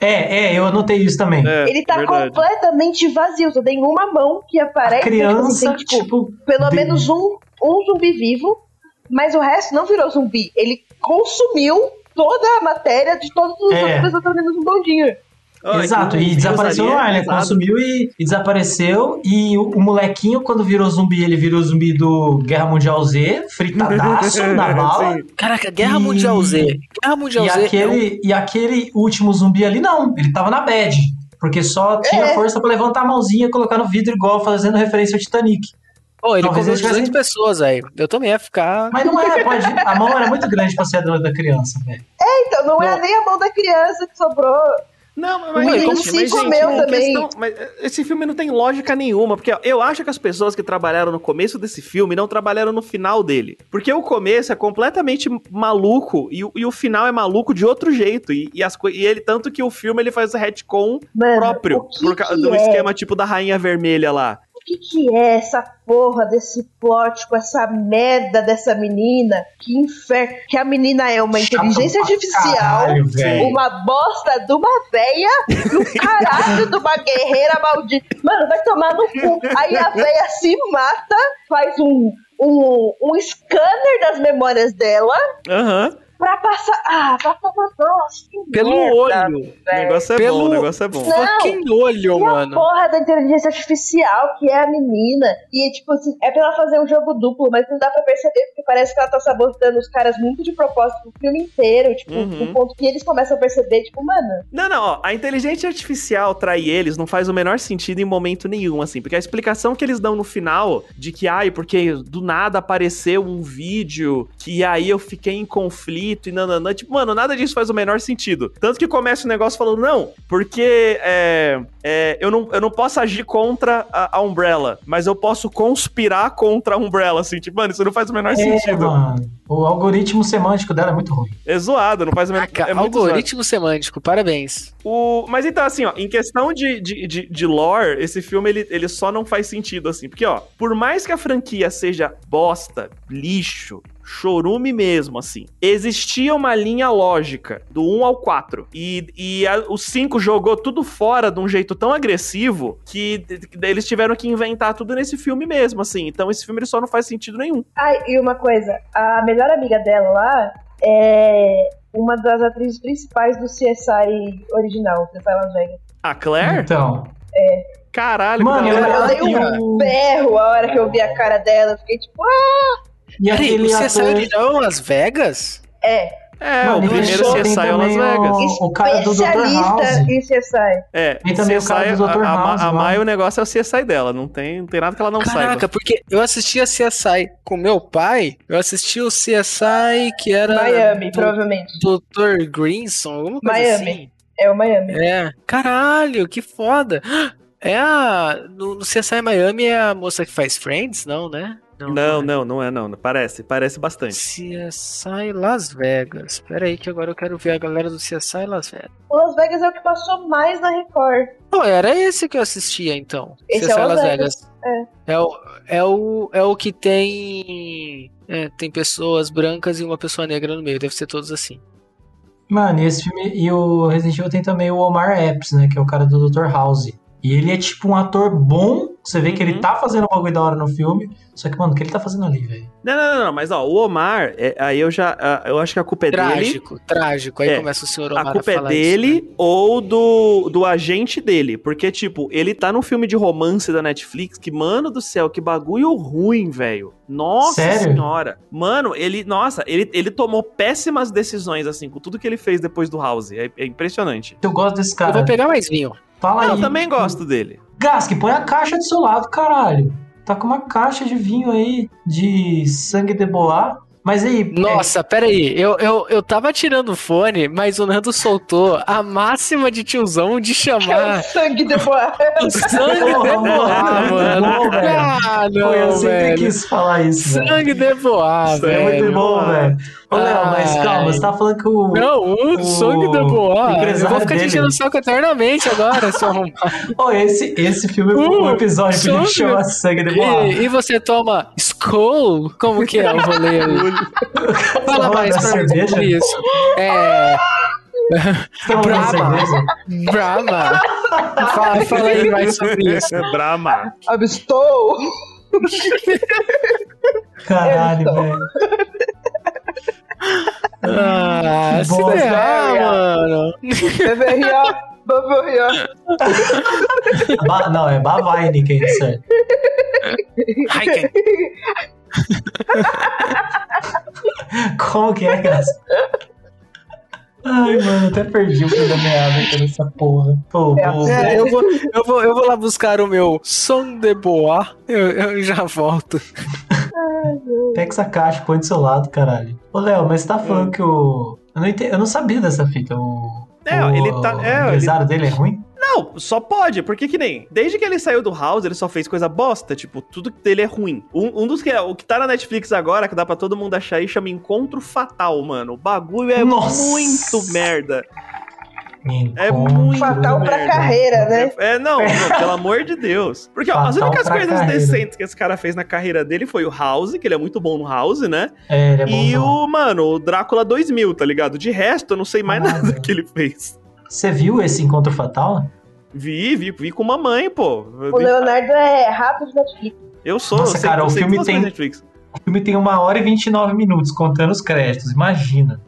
É, é, eu anotei isso também.
É,
ele tá
verdade.
completamente vazio. Só tem uma mão que
A
aparece.
criança,
tem, tipo,
tipo,
pelo
de-
menos um, um zumbi vivo, mas o resto não virou zumbi. Ele consumiu toda a matéria de todos os
É.
outros pessoas dentro do bondinho.
Olha,
Exato, e desapareceu
vírus
no
ali
ar,
é
né? Consumiu e, e desapareceu. E o, o molequinho, quando virou zumbi, ele virou zumbi do Guerra Mundial Z, fritadaço na bala.
Sim.
Caraca, Guerra
E-
Mundial Z. Guerra Mundial
E
Z. é um-
aquele, e aquele último zumbi ali, não. Ele tava na bad. Porque só tinha
É.
força pra levantar a mãozinha e colocar no vidro, igual fazendo referência ao Titanic.
Pô, ele
Talvez
comeu
ele tivesse-
18 pessoas, velho. Eu também ia ficar.
Mas não é, pode. A mão era muito grande pra ser a da da criança, velho.
Então, não é
Não.
nem a mão da criança que sobrou.
Não,
O menino se comeu
em
também.
questão- mas eh, esse filme não tem lógica nenhuma, porque eu acho que as pessoas que trabalharam no começo desse filme não trabalharam no final dele. Porque o começo é completamente maluco e, o- e o final é maluco de outro jeito. E, e as e ele, tanto que o filme ele faz retcon
Mano,
próprio, por do
é?
esquema tipo da Rainha Vermelha lá.
O que, que é essa porra desse plot com essa merda dessa menina? Que inferno. Que a menina é uma inteligência artificial,
caralho,
uma bosta de uma véia e um caralho de uma guerreira maldita. Mano, vai tomar no cu. Aí a véia se mata, faz um, um, um scanner das memórias dela
Aham.
Pra passar. Ah, pra nossa. que
Pelo
merda.
olho.
O negócio é
Pelo-
bom, o negócio é bom.
Não.
Fucking olho,
E a
mano.
porra da inteligência artificial, que é a menina. E, tipo assim, é pra ela fazer um jogo duplo, mas não dá pra perceber, porque parece que ela tá sabotando os caras muito de propósito o filme inteiro. Tipo,
Uhum.
ponto que eles começam a perceber, tipo, mano,
Não, não, ó, a inteligência artificial trair eles não faz o menor sentido em momento nenhum, assim, porque a explicação que eles dão no final de que, ai, porque do nada apareceu um vídeo que aí eu fiquei em conflito e nananã, tipo, mano, nada disso faz o menor sentido. Tanto que começa o negócio falando, não, porque é, é, eu, não, eu não posso agir contra a, a Umbrella, mas eu posso conspirar contra a Umbrella, assim, tipo, mano, isso não faz o menor
É,
sentido.
mano. O algoritmo semântico dela é muito ruim.
É zoado, não faz o menor
Caraca,
é muito zoado.
algoritmo semântico, parabéns.
O... Mas então, assim, ó, em questão de, de, de, de lore, esse filme ele, ele só não faz sentido, assim. Porque, ó, por mais que a franquia seja bosta, lixo, chorume mesmo, assim, existia uma linha lógica do 1 ao 4. E, e a- o 5 jogou tudo fora de um jeito tão agressivo que eles tiveram que inventar tudo nesse filme mesmo, assim. Então esse filme ele só não faz sentido nenhum.
Ai, e uma coisa, a melhor amiga dela lá é uma das atrizes principais do CSI original, CSI Las Vegas.
A Claire?
Então.
Caralho,
Mano,
que
eu,
da hora.
eu dei
eu,
um berro a hora que eu vi a cara dela, eu fiquei tipo, ah,
e
Peraí,
aquele
você
ator...
saiu de não Las Vegas?
é,
É,
Mano,
o primeiro CSI é Las Vegas.
O, o cara do Dr.
especialista
House.
em CSI.
É,
Tem também o cara do
CSI,
Dr.
a, a,
House
a
lá.
Mai, o negócio é o CSI dela, não tem, não tem nada que ela não
Caraca,
saiba.
porque eu assistia CSI com meu pai, eu assisti o CSI que era
Miami,
do
provavelmente.
Dr. Greenson, alguma coisa
Miami.
assim.
É o Miami.
É. Caralho, que foda. É a. No, no CSI Miami é a moça que faz Friends? Não, né?
Não,
é.
não, não é não. Parece, parece bastante.
CSI Las Vegas. Pera aí que agora eu quero ver a galera do CSI Las Vegas.
O Las Vegas é o que passou mais na Record.
Pô, era esse que eu assistia então.
Esse
CSI
é o
Las
Las
Vegas. É. o, é, o, é o que tem. é, tem pessoas brancas e uma pessoa negra no meio. Deve ser todos assim.
Mano, e esse filme. E o Resident Evil tem também o Omar Epps, né? Que é o cara do Dr. House. E ele é tipo um ator bom. Você vê que ele
Uhum.
tá fazendo um bagulho da hora no filme. Só que, mano, o que ele tá fazendo ali, velho?
Não, não, não, não, mas ó, o Omar, é, aí eu já, eu acho que a culpa é dele.
Trágico, trágico. Aí
É,
começa o senhor Omar
A culpa é
falar
dele
isso, né?
ou do, do agente dele. Porque, tipo, ele tá num filme de romance da Netflix que, mano do céu, que bagulho ruim, velho. Nossa
Sério?
senhora. Mano, ele, nossa, ele, ele tomou péssimas decisões, assim, com tudo que ele fez depois do House. É, é impressionante.
Eu gosto desse
Eu
cara.
vou pegar mais vinho.
Fala
eu
aí.
também gosto dele.
Gask, põe a caixa do seu lado, caralho. Tá com uma caixa de vinho aí de sangue de boa. Mas aí.
Nossa, peraí, eu, eu, eu tava tirando o fone, mas o Nando soltou a máxima de tiozão de chamar
Sangue de boa.
o sangue
Porra,
de boar,
mano, bom, velho.
Ah,
é, pô, eu
não,
sempre
velho.
quis falar isso, velho.
Sangue de boar,
Sangue
É muito
velho.
bom, velho. Ô, Léo, mas
Ai.
calma, você tá falando que o.
Não, o,
O
sangue de boar. Eu vou ficar te enchendo o saco eternamente agora, seu arrombado.
Ô, esse, esse filme,
Uh,
o episódio podia
sangue.
chamar Sangue de Boa.
E, e você toma Skull? Como que é o rolê aí? Fala
Tá
mais
da
pra mim
cerveja?
sobre isso. É. Brahma. Brahma. Fala, fala aí mais sobre isso.
É Brahma.
Abstou.
Caralho, velho.
Ah, se
Boa,
ferrar,
velho.
mano.
Beberria. Beberria.
Ba- não, é é certo.
Haiken.
Como que é, cara? Ai, mano, até perdi o fio da meada aqui nessa porra. Pô,
É,
pô,
É, eu, vou, eu, vou, eu vou lá buscar o meu som de boa. Eu, eu já volto.
Pega essa caixa, põe do seu lado, caralho. Ô, Léo, mas você tá falando que o. Eu não, entendi, eu não sabia dessa fita. O...
É,
o,
ele tá- é,
o empresário dele é ruim?
Não, só pode, porque que nem. Desde que ele saiu do House, ele só fez coisa bosta. Tipo, tudo dele é ruim. Um, um dos que. O que tá na Netflix agora, que dá pra todo mundo achar aí, chama Encontro Fatal, mano. O bagulho é
Nossa.
muito merda. É
Encontro-
muito
Fatal pra
merda.
carreira, né?
É, não, não, pelo amor de Deus. Porque ó, as únicas
pra
coisas
carreira.
decentes que esse cara fez na carreira dele foi o House, que ele é muito bom no House, né?
É, ele é
e
bonzão.
o, mano, o Drácula 2000, tá ligado? De resto, eu não sei mais
Ah,
nada
meu.
que ele fez.
Você viu esse Encontro Fatal?
Vi, vi, vi com mamãe, pô.
O
vi-
Leonardo é rato de Netflix.
Eu sou,
Nossa,
eu
cara,
eu
o filme tem-
Netflix.
O filme tem uma hora e 29 minutos, contando os créditos, imagina.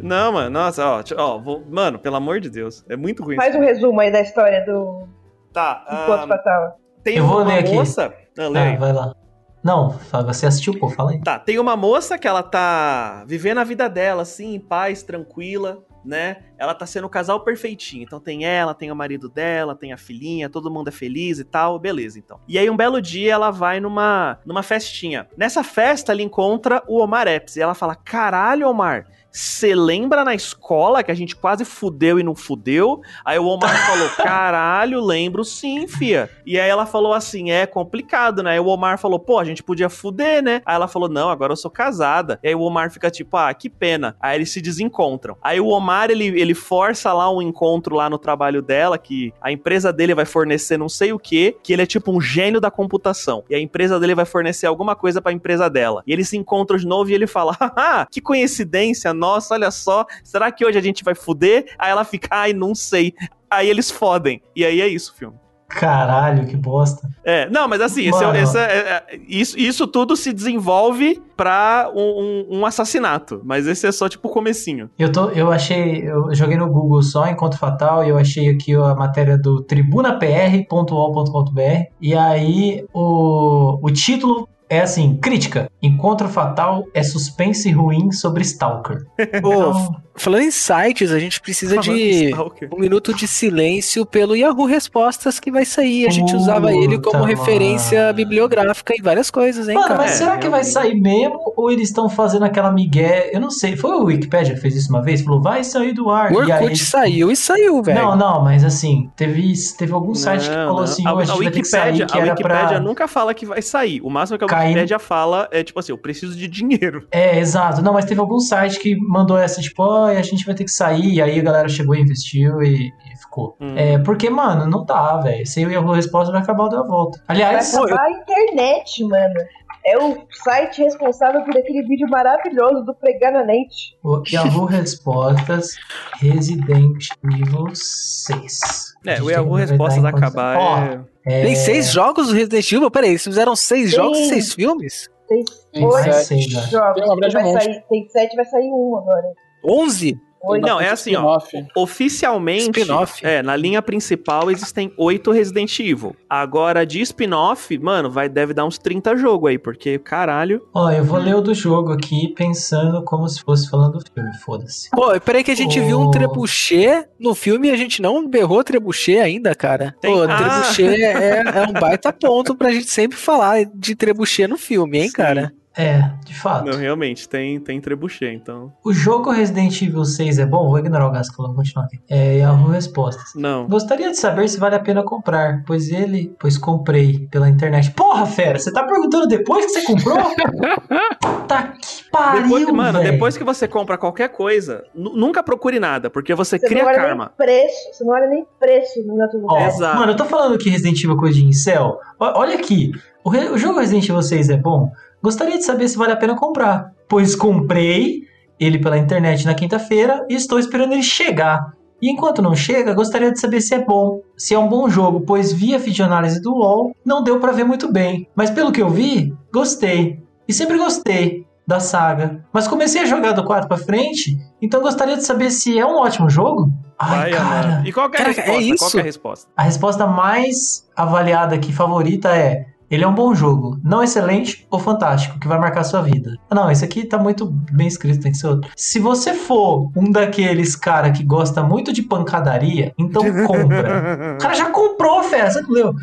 Não, mano, nossa, ó, ó vou- mano, pelo amor de Deus, é muito ruim.
Faz um resumo aí da história do
Tá,
Encontro
ah,
Fatal.
tem
Eu vou
uma
ler aqui.
moça. Ah, lê
Ah,
aí.
vai lá. Não, você assistiu, pô, fala aí.
Tá, tem uma moça que ela tá vivendo a vida dela, assim, em paz, tranquila, né? Ela tá sendo o casal perfeitinho. Então tem ela, tem o marido dela, tem a filhinha, todo mundo é feliz e tal, beleza, então. E aí um belo dia ela vai numa, numa festinha. Nessa festa ela encontra o Omar Epps e ela fala: Caralho, Omar. Você lembra na escola que a gente quase fudeu e não fudeu? Aí o Omar falou: Caralho, lembro sim, fia. E aí ela falou assim: É complicado, né? Aí o Omar falou: Pô, a gente podia fuder, né? Aí ela falou: Não, agora eu sou casada. E aí o Omar fica tipo: Ah, que pena. Aí eles se desencontram. Aí o Omar ele, ele força lá um encontro lá no trabalho dela, que a empresa dele vai fornecer não sei o que, que ele é tipo um gênio da computação. E a empresa dele vai fornecer alguma coisa pra empresa dela. E eles se encontram de novo e ele fala: Haha, que coincidência, nossa, olha só. Será que hoje a gente vai fuder? Aí ela fica: Ai, não sei. Aí eles fodem. E aí é isso o filme.
Caralho, que bosta.
É, não, mas assim, esse é- esse é- é- isso, isso tudo se desenvolve pra um, um- um assassinato. Mas esse é só tipo o comecinho.
Eu, tô, eu achei, eu joguei no Google só Encontro Fatal e eu achei aqui a matéria do tribunapr.ol.br e aí o, o título é assim, crítica, Encontro Fatal é suspense ruim sobre Stalker. Então,
falando em sites, a gente precisa
Falando
de um minuto de silêncio pelo Yahoo Respostas que vai sair. A gente
Puta,
usava ele como referência
mano.
bibliográfica em várias coisas, hein,
Mano,
cara?
mas
É,
será que vai sair mesmo ou eles estão fazendo aquela migué? Eu não sei, foi o Wikipedia que fez isso uma vez? Falou, vai sair do ar.
O
e aí,
Orkut saiu e saiu, velho.
Não, não, mas assim, teve, teve algum site que
Não,
falou
não.
assim,
a,
"Ô, a
a
gente vai ter que sair,
Wikipédia,
que
a Wikipédia
pra...
nunca fala que vai sair. O máximo que a
Cair-
Wikipédia fala é tipo assim, eu preciso de dinheiro.
É, exato. Não, mas teve algum site que mandou essa, tipo, ó, a gente vai ter que sair, e aí a galera chegou e investiu e, e ficou.
Hum.
É, porque, mano, não dá, velho. Sem o Yahoo Resposta vai acabar o a Volta.
Vai
Aliás,
acabar a internet, mano. É o site responsável por aquele vídeo maravilhoso do Pregar na
o Yahoo Respostas Resident Evil 6. A
É, o
tem
Yahoo Respostas acabar
Ó,
é...
é...
Tem seis jogos do Resident Evil? Peraí, eles fizeram seis
Sim.
jogos e seis filmes?
Tem
Tem
Oi,
sete.
sei, já.
jogos.
Tem, na verdade,
vai
um
sair, tem sete, vai sair um agora.
Onze?
Oito.
Não, é assim, ó. Oficialmente, é, na linha principal existem oito Resident Evil. Agora, de spin-off, mano, vai, deve dar uns 30 jogos aí, porque, caralho...
Ó, eu vou ler o do jogo aqui pensando como se fosse falando do filme, foda-se.
Pô, peraí que a gente viu um
Ô.
trebuchet no filme e a gente não berrou trebuchet ainda, cara.
Tem-
Pô,
Ah.
trebuchet é, é um baita ponto pra gente sempre falar de trebuchet no filme, hein,
Sim.
cara?
É, de fato.
Não, realmente, tem, tem trebuchet, então...
O jogo Resident Evil 6 é bom? Vou ignorar o Gasco, vou continuar aqui. É Yahoo Respostas.
Não.
Gostaria de saber se vale a pena comprar, pois ele, pois comprei pela internet. Porra, fera, você tá perguntando depois que você comprou? tá que pariu,
Depois, mano, depois que você compra qualquer coisa, nu- nunca procure nada, porque você,
Você
cria
não olha
karma.
nem preço, você não olha nem preço outro
Ó,
lugar.
Exato.
Mano, eu tô falando que Resident Evil é coisa de incel. Olha aqui, o, re- o jogo Resident Evil 6 é bom? Gostaria de saber se vale a pena comprar, pois comprei ele pela internet na quinta-feira e estou esperando ele chegar. E enquanto não chega, gostaria de saber se é bom, se é um bom jogo, pois vi a videoanálise do UOL, não deu pra ver muito bem. Mas pelo que eu vi, gostei. E sempre gostei da saga. Mas comecei a jogar do 4 pra frente, então gostaria de saber se é um ótimo jogo. Ai,
Vai,
cara.
E qual que é a
Caraca, é
resposta? Qual
isso?
que é a resposta?
A resposta mais avaliada aqui, favorita, é: ele é um bom jogo, não excelente ou fantástico, que vai marcar a sua vida. Ah, Não, esse aqui tá muito bem escrito, tem que ser outro. Se você for um daqueles cara que gosta muito de pancadaria, então compra. O cara já comprou, você não leu.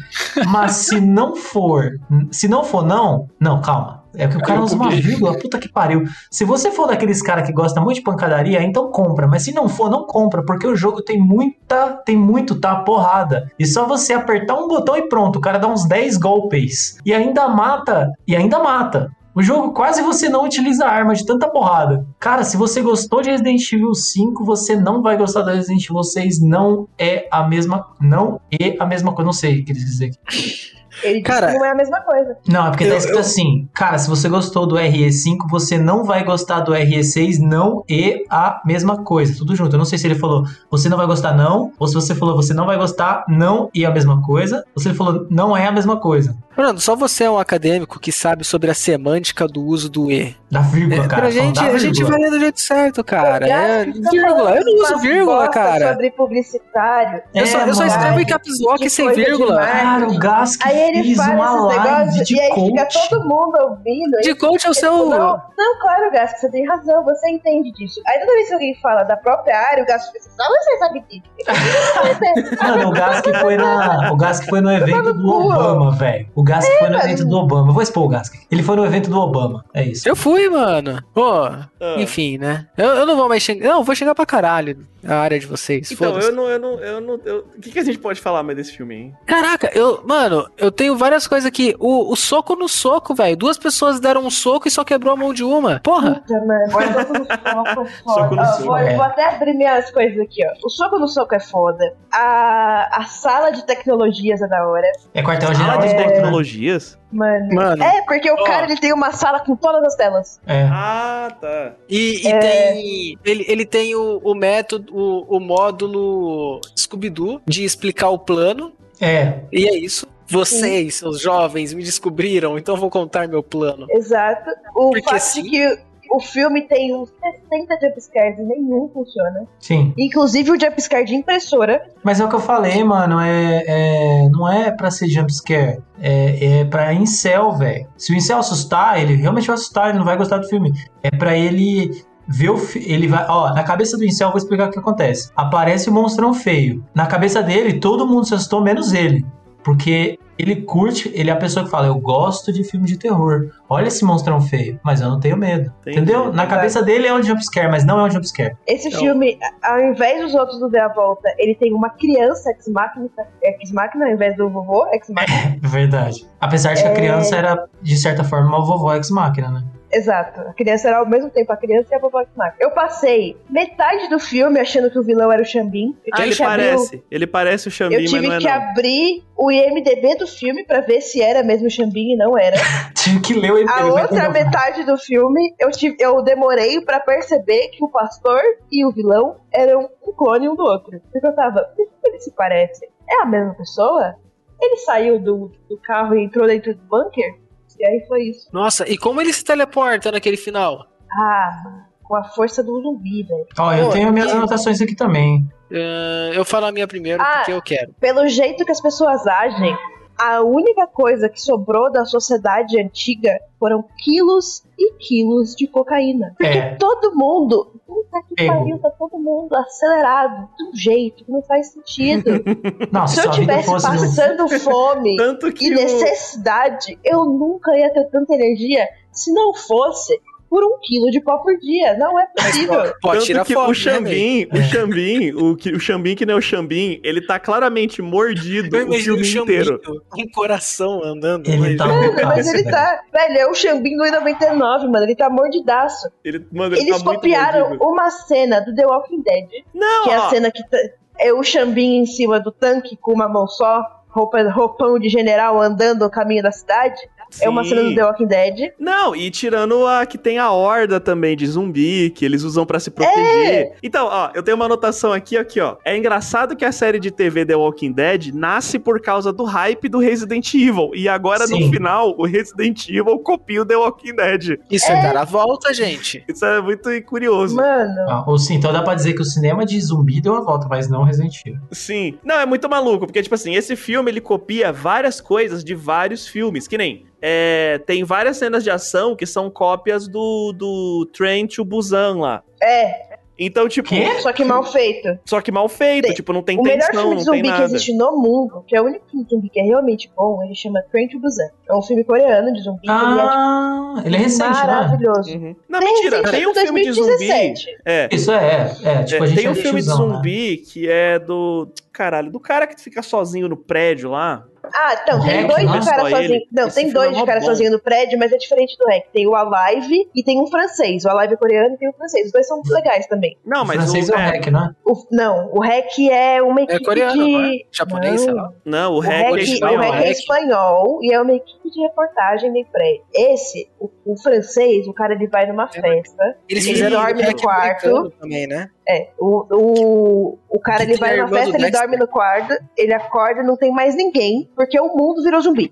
Mas se não for, se não for não, não, calma. É que o cara usa uma vírgula, puta que pariu. Se você for daqueles cara que gosta muito de pancadaria, então compra. Mas se não for, não compra, porque o jogo tem muita, tem muito, tá? Porrada. E só você apertar um botão e pronto, o cara dá uns 10 golpes. E ainda mata, e ainda mata. O jogo quase você não utiliza arma de tanta porrada. Cara, se você gostou de Resident Evil 5, você não vai gostar da Resident Evil 6. Não é a mesma. Não é a mesma coisa. Não sei o que quis dizer aqui.
Ele
Cara,
disse que não é a mesma coisa.
Não, é porque tá
Eu-
escrito
eu-
assim, cara, se você gostou do RE5, você não vai gostar do RE6, não é a mesma coisa, tudo junto. Eu não sei se ele falou, você não vai gostar não, ou se você falou, você não vai gostar, não é a mesma coisa, ou se ele falou, não é a mesma coisa.
Fernando, só você é um acadêmico que sabe sobre a semântica do uso do E.
Da vírgula,
É,
cara.
pra gente, a gente vai do jeito certo, cara. É,
tá
vírgula. Eu não uso vírgula, cara.
Sobre publicitário.
Eu só, eu só
É,
escrevo em caps lock sem vírgula.
Cara, o Gas que
Aí ele
fez
fala
uma
esses
live
negócios
de
e aí fica
coach.
todo mundo ouvindo.
De coach é o
ele
seu.
Não, não, claro, Gask, você tem razão, você entende disso. Aí toda vez que alguém fala da própria área, o Gask pensa, só você sabe disso.
Mano, o Gas que foi na, o Gas que foi no evento do. Obama, velho. O Gas que foi no
mano.
evento do Obama. Eu vou expor o Gas. Ele foi no evento do Obama. É isso.
Eu fui, mano. Pô,
Ah.
enfim, né? Eu, eu não vou mais xingar. Não, eu vou xingar pra caralho a área de vocês.
Então,
foda-se.
eu não, eu não, eu não. eu- O que, que a gente pode falar mais desse filme, hein?
Caraca, eu, mano, eu tenho várias coisas aqui. O, o soco no soco, velho. Duas pessoas deram um soco e só quebrou a mão de uma. Porra.
Puta, mano, o soco no soco é foda.
Soco no
Ó,
soco,
vou,
é.
vou até abrir minhas coisas aqui, ó. O soco no soco é foda. A, a sala de tecnologias é da hora.
É
Sala
quartel-general
de
de
tecnologias?
Mano.
Mano.
É, porque o
Ó.
cara ele tem uma sala com todas as telas.
É.
Ah, tá.
E, e
É.
tem. Ele, ele tem o, o método, o, o módulo Scooby-Doo de explicar o plano.
É.
E é isso. Vocês, seus jovens, me descobriram, então eu vou contar meu plano.
Exato. O
Porque
fato
sim.
de que o filme tem uns 60 jumpscares e nenhum funciona.
Sim.
Inclusive o jumpscare de impressora.
Mas é o que eu falei, mano. É, é- não é pra ser jumpscare. É, é pra incel, velho. Se o incel assustar, ele realmente vai assustar, ele não vai gostar do filme. É pra ele ver o. Ele vai. Ó, na cabeça do incel, eu vou explicar o que acontece. Aparece o monstrão feio. Na cabeça dele, todo mundo se assustou, menos ele. Porque ele curte, ele é a pessoa que fala, eu gosto de filme de terror. Olha esse monstrão feio, mas eu não tenho medo.
Entendi.
Entendeu? Na cabeça dele é um jumpscare, mas não é um jumpscare.
Esse
Então-
filme, ao invés dos outros do The A Volta, ele tem uma criança ex-máquina, ex-máquina ao invés do vovô ex-máquina.
É verdade. Apesar de que a criança era, de certa forma, uma vovó ex-máquina, né?
Exato. A criança era ao mesmo tempo a criança e a vovó ex-máquina. Eu passei metade do filme achando que o vilão era o Xambin. Eu
Ah,
tive
ele
que o-
parece. Ele parece o Xambim,
Eu
mas
tive
não é
que
não.
abrir o IMDB do filme pra ver se era mesmo o Xambin e não era.
Tive que ler o
A
MDB
outra metade do filme, eu, tive, eu demorei pra perceber que o pastor e o vilão eram um clone um do outro. Porque eu tava, "Mas como eles se parecem? É a mesma pessoa? Ele saiu do, do carro e entrou dentro do bunker? E aí foi isso.
Nossa, e como ele se teleporta naquele final?
Ah, com a força do zumbi, velho.
Ó, eu
Pô,
tenho minhas anotações aqui também.
Ah, eu falo a minha primeiro
Ah.
porque eu quero.
Pelo jeito que as pessoas agem, a única coisa que sobrou da sociedade antiga foram quilos e quilos de cocaína. Porque
É.
todo mundo, puta que
Pego.
pariu, tá todo mundo acelerado de um jeito que não faz sentido.
Não,
Se
se
eu tivesse passando fome
Tanto que
e
o...
necessidade, eu nunca ia ter tanta energia se não fosse por um quilo de pó por dia. Não é possível.
Pode
Tanto
tirar
que
foto,
o
né,
Xambim, o
É.
Xambim, o, que- o Xambim que não é o Xambim, ele tá claramente mordido
Eu
o
o
filme
Xambinho
inteiro.
com o coração andando.
Ele
mas-
tá
Mano, mas ele tá. Velho, é o Xambinho em 99, mano. Ele tá mordidaço.
Ele, mano, ele
Eles
tá
copiaram uma cena do The Walking Dead,
Não,
que é a cena que tá- é o Xambinho em cima do tanque com uma mão só, roupa, roupão de general andando no caminho da cidade. É uma
sim.
cena do The Walking Dead.
Não, e tirando a que tem a horda também de zumbi, que eles usam pra se proteger. Então, ó, eu tenho uma anotação aqui, aqui, ó. É engraçado que a série de TV The Walking Dead nasce por causa do hype do Resident Evil. E agora, no
Sim.
final, o Resident Evil copia o The Walking Dead.
Isso é dar a volta, gente.
Isso é muito curioso.
Mano,
Ah, ou sim, então dá pra dizer que o cinema de zumbi deu a volta, mas não Resident Evil.
Sim. Não, é muito maluco, porque, tipo assim, esse filme, ele copia várias coisas de vários filmes, que nem... é, tem várias cenas de ação que são cópias do, do Train to Busan lá.
é.
Então, tipo,
Quê?
Só que mal feito.
só que mal feito,
Tem-
tipo, não tem
o melhor
tensão,
filme
não
de zumbi que existe no mundo, que é o único filme de zumbi que é realmente bom, ele chama Train to Busan. É um filme coreano de zumbi.
Ah, ele é recente, né?
maravilhoso.
Uhum. Não,
Tem
mentira,
recente,
tem um
tipo
filme de zumbi.
2017.
É.
Isso é, é, tipo,
É,
a gente
tem um
é
filme de
né?
zumbi que é do. Caralho, do cara que fica sozinho no prédio lá.
Ah, então,
O
tem
Hack,
dois
não é
de cara sozinho. Não,
Esse
tem
filme
dois
é
de cara
bom.
sozinho no prédio, mas é diferente do Hack. Tem o Alive e tem um francês. O Alive é coreano e tem o francês. Os dois são legais também.
Não,
O
mas
francês
o,
é o
é,
hack, né?
O- não, o Hack é uma equipe
coreano,
de...
não é? Japonês, sei lá.
Não, o
O
REC é
o
espanhol.
Hack é espanhol e é uma equipe de reportagem de prédio. Esse, o, o francês, o cara ele vai numa festa.
Eles
Ele
fizeram
dorme
o
no quarto.
também, né?
É, o, o, o cara ele vai
a
numa
irmã do
festa, ele dorme no quarto, ele acorda, não tem mais ninguém, porque o mundo virou zumbi.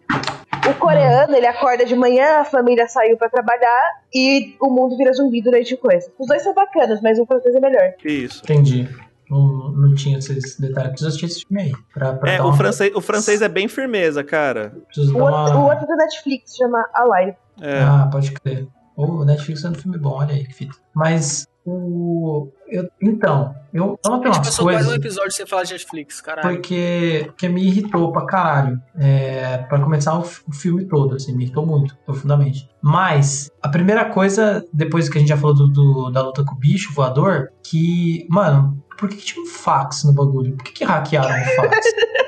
O coreano, ele acorda de manhã, a família saiu pra trabalhar e o mundo vira zumbi durante o coisa. Os dois são bacanas, mas o francês é melhor.
Isso.
Entendi. Não, não tinha esses detalhes. Preciso assistir esse filme aí. Pra, pra
É, o
uma-
francês, o francês é bem firmeza, cara.
O
dar
outro,
uma...
o outro do Netflix chama Alive.
É.
Ah, pode crer. O Netflix é um filme bom, olha aí que fita. Mas o. eu- então, eu
A
anotei
gente
umas
passou quase um episódio sem falar de Netflix, caralho.
porque que me irritou pra caralho. É, pra começar o, o filme todo, assim, me irritou muito, profundamente. Mas, a primeira coisa, depois que a gente já falou do, do- da luta com o bicho voador, que, mano, por que, que tinha um fax no bagulho? Por que, que hackearam o fax?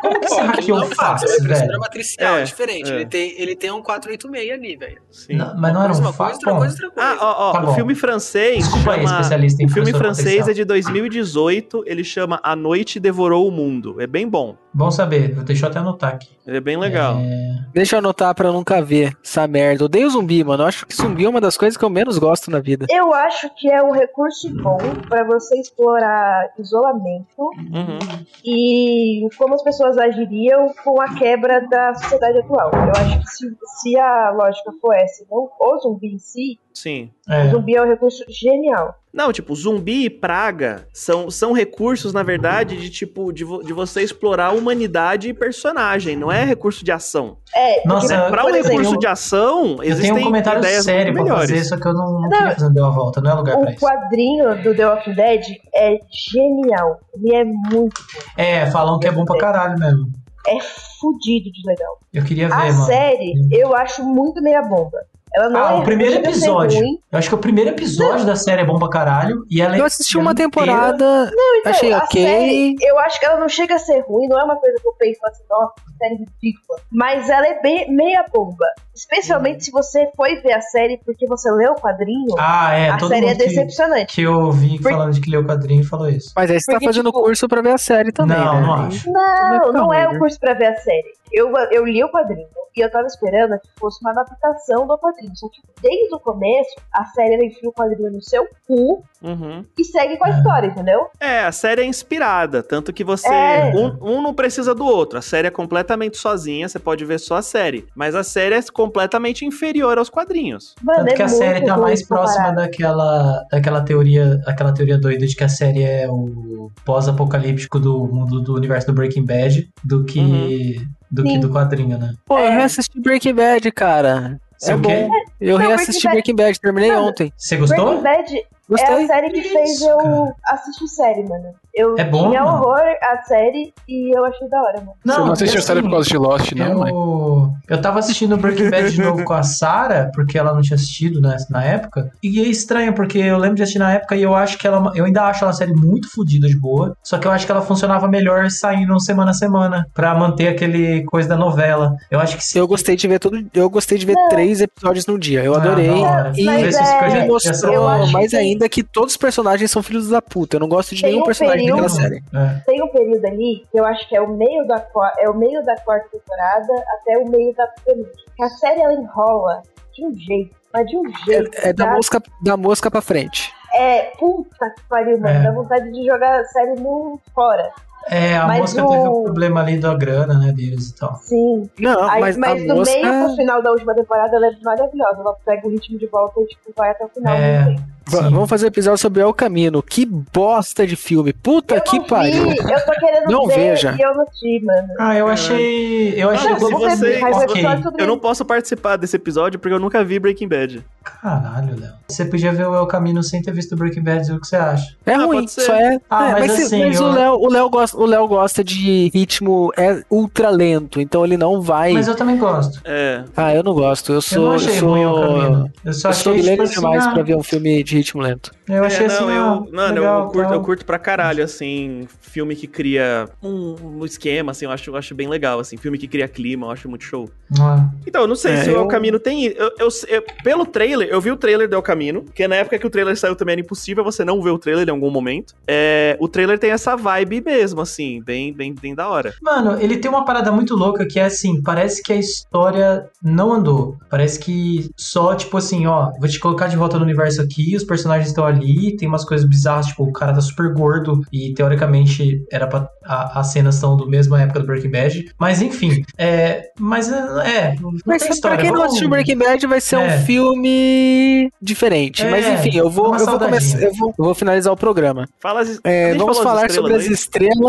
Como que você hackeou
não
o
é
fax,
fácil, é
velho?
impressora matricial,
É,
é diferente.
é.
Ele, tem, ele tem um 486 ali, velho.
Sim.
Não, mas não era um
uma coisa,
fax?
outra coisa, outra coisa.
Ah, ó, ó,
Tá
o
bom.
filme francês
Desculpa aí,
chama...
especialista em
O filme francês é
matricial.
de 2018, ele chama A Noite Devorou o Mundo. É bem bom.
Bom saber, deixa eu até anotar aqui.
Ele é bem legal.
É,
Deixa eu anotar pra eu nunca ver essa merda. Eu odeio zumbi, mano. Eu acho que zumbi é uma das coisas que eu menos gosto na vida.
Eu acho que é um recurso bom pra você explorar isolamento
Uhum.
e como as pessoas agiriam com a quebra da sociedade atual. Eu acho que se, se a lógica for essa, não o zumbi em si,
Sim.
o
é,
zumbi é um recurso genial.
Não, tipo, zumbi e praga são, são recursos, na verdade, de tipo, de, vo- de você explorar humanidade e personagem, não é recurso de ação.
É,
Nossa,
porque,
Pra um
exemplo,
recurso de ação,
eu tenho
existem
um comentário
ideias
sério
muito
pra
melhores.
fazer, só que eu não, não
Não.
queria fazer um deu a volta, não é lugar pra
o
isso.
quadrinho do The Walking Dead é genial. Ele é muito,
É, falam que é bom pra caralho mesmo.
é fudido de legal.
Eu queria ver,
A
mano.
série, eu acho muito meia bomba. Ela não
Ah,
é
o primeiro
não
episódio.
ruim.
Eu acho que o primeiro episódio da série é bom pra caralho. E ela é-
Eu assisti uma temporada,
Então,
achei ok.
série, eu acho que ela não chega a ser ruim, não é uma coisa que eu penso assim, nossa, que série ridícula. Mas ela é bem meia bomba. Especialmente se você foi ver a série porque você leu o quadrinho,
Ah, é.
a
todo
série é
mundo que,
decepcionante.
que eu vi
Por-
falando de que leu o quadrinho falou isso.
Mas aí você
Porque,
tá fazendo
tipo,
curso pra ver a série também,
não,
né?
não acho.
Não,
ficar
não é o
né?
curso pra ver a série. Eu, eu li o quadrinho e eu tava esperando que fosse uma adaptação do quadrinho. Só que desde o começo, a série ela enfia o quadrinho no seu cu
Uhum.
e segue com a história, entendeu?
É, a série é inspirada, tanto que você.
É.
Um, um não precisa do outro. A série é completamente sozinha, você pode ver só a série. Mas a série é completamente inferior aos quadrinhos.
Mano,
Tanto
é
que a série tá mais próxima daquela, daquela teoria, aquela teoria doida de que a série é o pós-apocalíptico do mundo do universo do Breaking Bad do que do que
Sim.
do quadrinho, né?
Pô, eu
É.
reassisti Breaking Bad, cara.
Você
é
o
bom.
quê?
Eu
Não,
reassisti
Breaking
Breaking Bad, terminei
Mano,
ontem.
Você gostou?
Breaking Bad é
Gostei.
a série que
Que
fez
isso,
eu
cara?
assistir série, mano. Eu
É bom,
tinha
mano?
horror a série e eu achei da hora, mano.
Você não assistiu a série
assim,
por causa de Lost, não, mãe?
Eu, eu tava assistindo Breaking Bad de novo com a Sarah, porque ela não tinha assistido né, na época. E é estranho, porque eu lembro de assistir na época e eu acho que ela. Eu ainda acho ela série muito fodida de boa. Só que eu acho que ela funcionava melhor saindo semana a semana. Pra manter aquele coisa da novela. Eu acho que se.
Eu gostei de ver tudo. Eu gostei de ver
Não.
três episódios no dia. Eu
Ah,
adorei.
hora.
E
Mas é-
eu
me mostrou
eu
mais
que-
ainda que todos os personagens são filhos da puta. Eu não gosto de
Tem
nenhum
um
personagem
período-
daquela série.
É.
Tem um período ali que eu acho que é o meio da, é o meio da quarta temporada até o meio da penúltima. A série ela enrola de um jeito, mas de um jeito.
É, é da,
tá?
mosca, da mosca pra frente.
É, puta que pariu, mano.
É.
Dá vontade de jogar a série no fora.
É, a
Mas
música
o-
teve o problema ali da grana, né, deles e tal.
Sim.
Não,
Aí,
mas,
mas
a
do
mosca.
meio pro final da última temporada ela é maravilhosa. Ela pega o ritmo de volta e tipo, vai até o final.
É.
Vamos fazer um episódio sobre El Camino. Que bosta de filme. Puta
Eu
que
não
pariu.
vi, eu tô querendo
Não
ver
veja.
e eu não vi, mano.
Ah, eu achei. Eu achei.
Mano, se você-
mas o
ok.
episódio sobre
Eu não posso participar desse episódio porque eu nunca vi Breaking Bad.
Caralho, Léo. Você podia ver o El Camino sem ter visto Breaking Bad, o que você acha?
É
Ah,
ruim,
pode ser.
só é.
Ah,
é,
mas
se-
assim,
mas
eu-
o Léo, o Léo gosta, o Léo gosta de ritmo é ultra lento, então ele não vai.
Mas eu também gosto.
É.
Ah, eu não gosto. Eu
Eu
sou, eu
achei
sou,
ruim o caminho. Eu só
eu sou
achei tipo
milênio
assim,
demais
ah,
pra ver um filme de ritmo lento.
Eu achei
É,
assim,
não,
ah,
eu, mano,
legal,
eu, curto,
tal.
eu curto pra caralho, assim, filme que cria um, um esquema, assim, eu acho, eu acho bem legal, assim, filme que cria clima, eu acho muito show.
Ah,
Então, eu não sei
É,
se o
eu-
El Camino tem. Eu, eu- eu- pelo trailer, eu vi o trailer do El Camino, que na época que o trailer saiu também era impossível você não ver o trailer em algum momento. É, o trailer tem essa vibe mesmo, assim, bem, bem, bem da hora.
Mano, ele tem uma parada muito louca que é assim, parece que a história não andou. Parece que só, tipo assim, ó, vou te colocar de volta no universo aqui, os personagens estão ali, tem umas coisas bizarras, tipo, o cara tá super gordo e teoricamente era pra. A, as cenas são do mesma época do Breaking Bad. Mas enfim, é. Mas é. Não
Mas
tem
pra
história.
quem não assistiu Breaking Bad, vai ser
É.
um filme diferente.
É,
Mas enfim, eu vou, eu vou começar. Eu vou, eu vou finalizar o programa.
Fala as,
É, vamos falar sobre as
aí?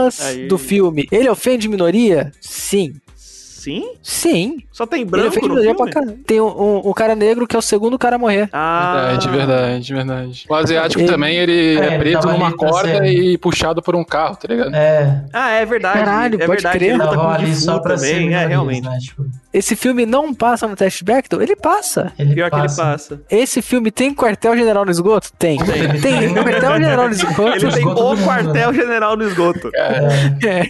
Estrelas
Aí.
do filme. Ele ofende minoria? Sim.
Sim?
Sim.
Só tem
Ele
branco no filme?
pra. Tem um, um- um cara negro que é o segundo cara a morrer.
Ah,
Verdade, verdade, verdade. O asiático
Ele-
também, ele
É,
é,
tava
numa corda
ser-
e puxado por um carro, tá ligado?
É,
Ah, é verdade.
Caralho,
é
pode
verdade.
crer.
Ele tá com
ali só pra ser
também, é, realmente.
né? Tipo,
Esse filme não passa no teste Bechdel? Ele passa.
ele
Pior que ele
passa.
passa.
Esse filme tem quartel-general no esgoto? Tem.
Tem.
Tem quartel-general no esgoto.
Ele tem o
do mundo,
quartel general no esgoto.
É,
É.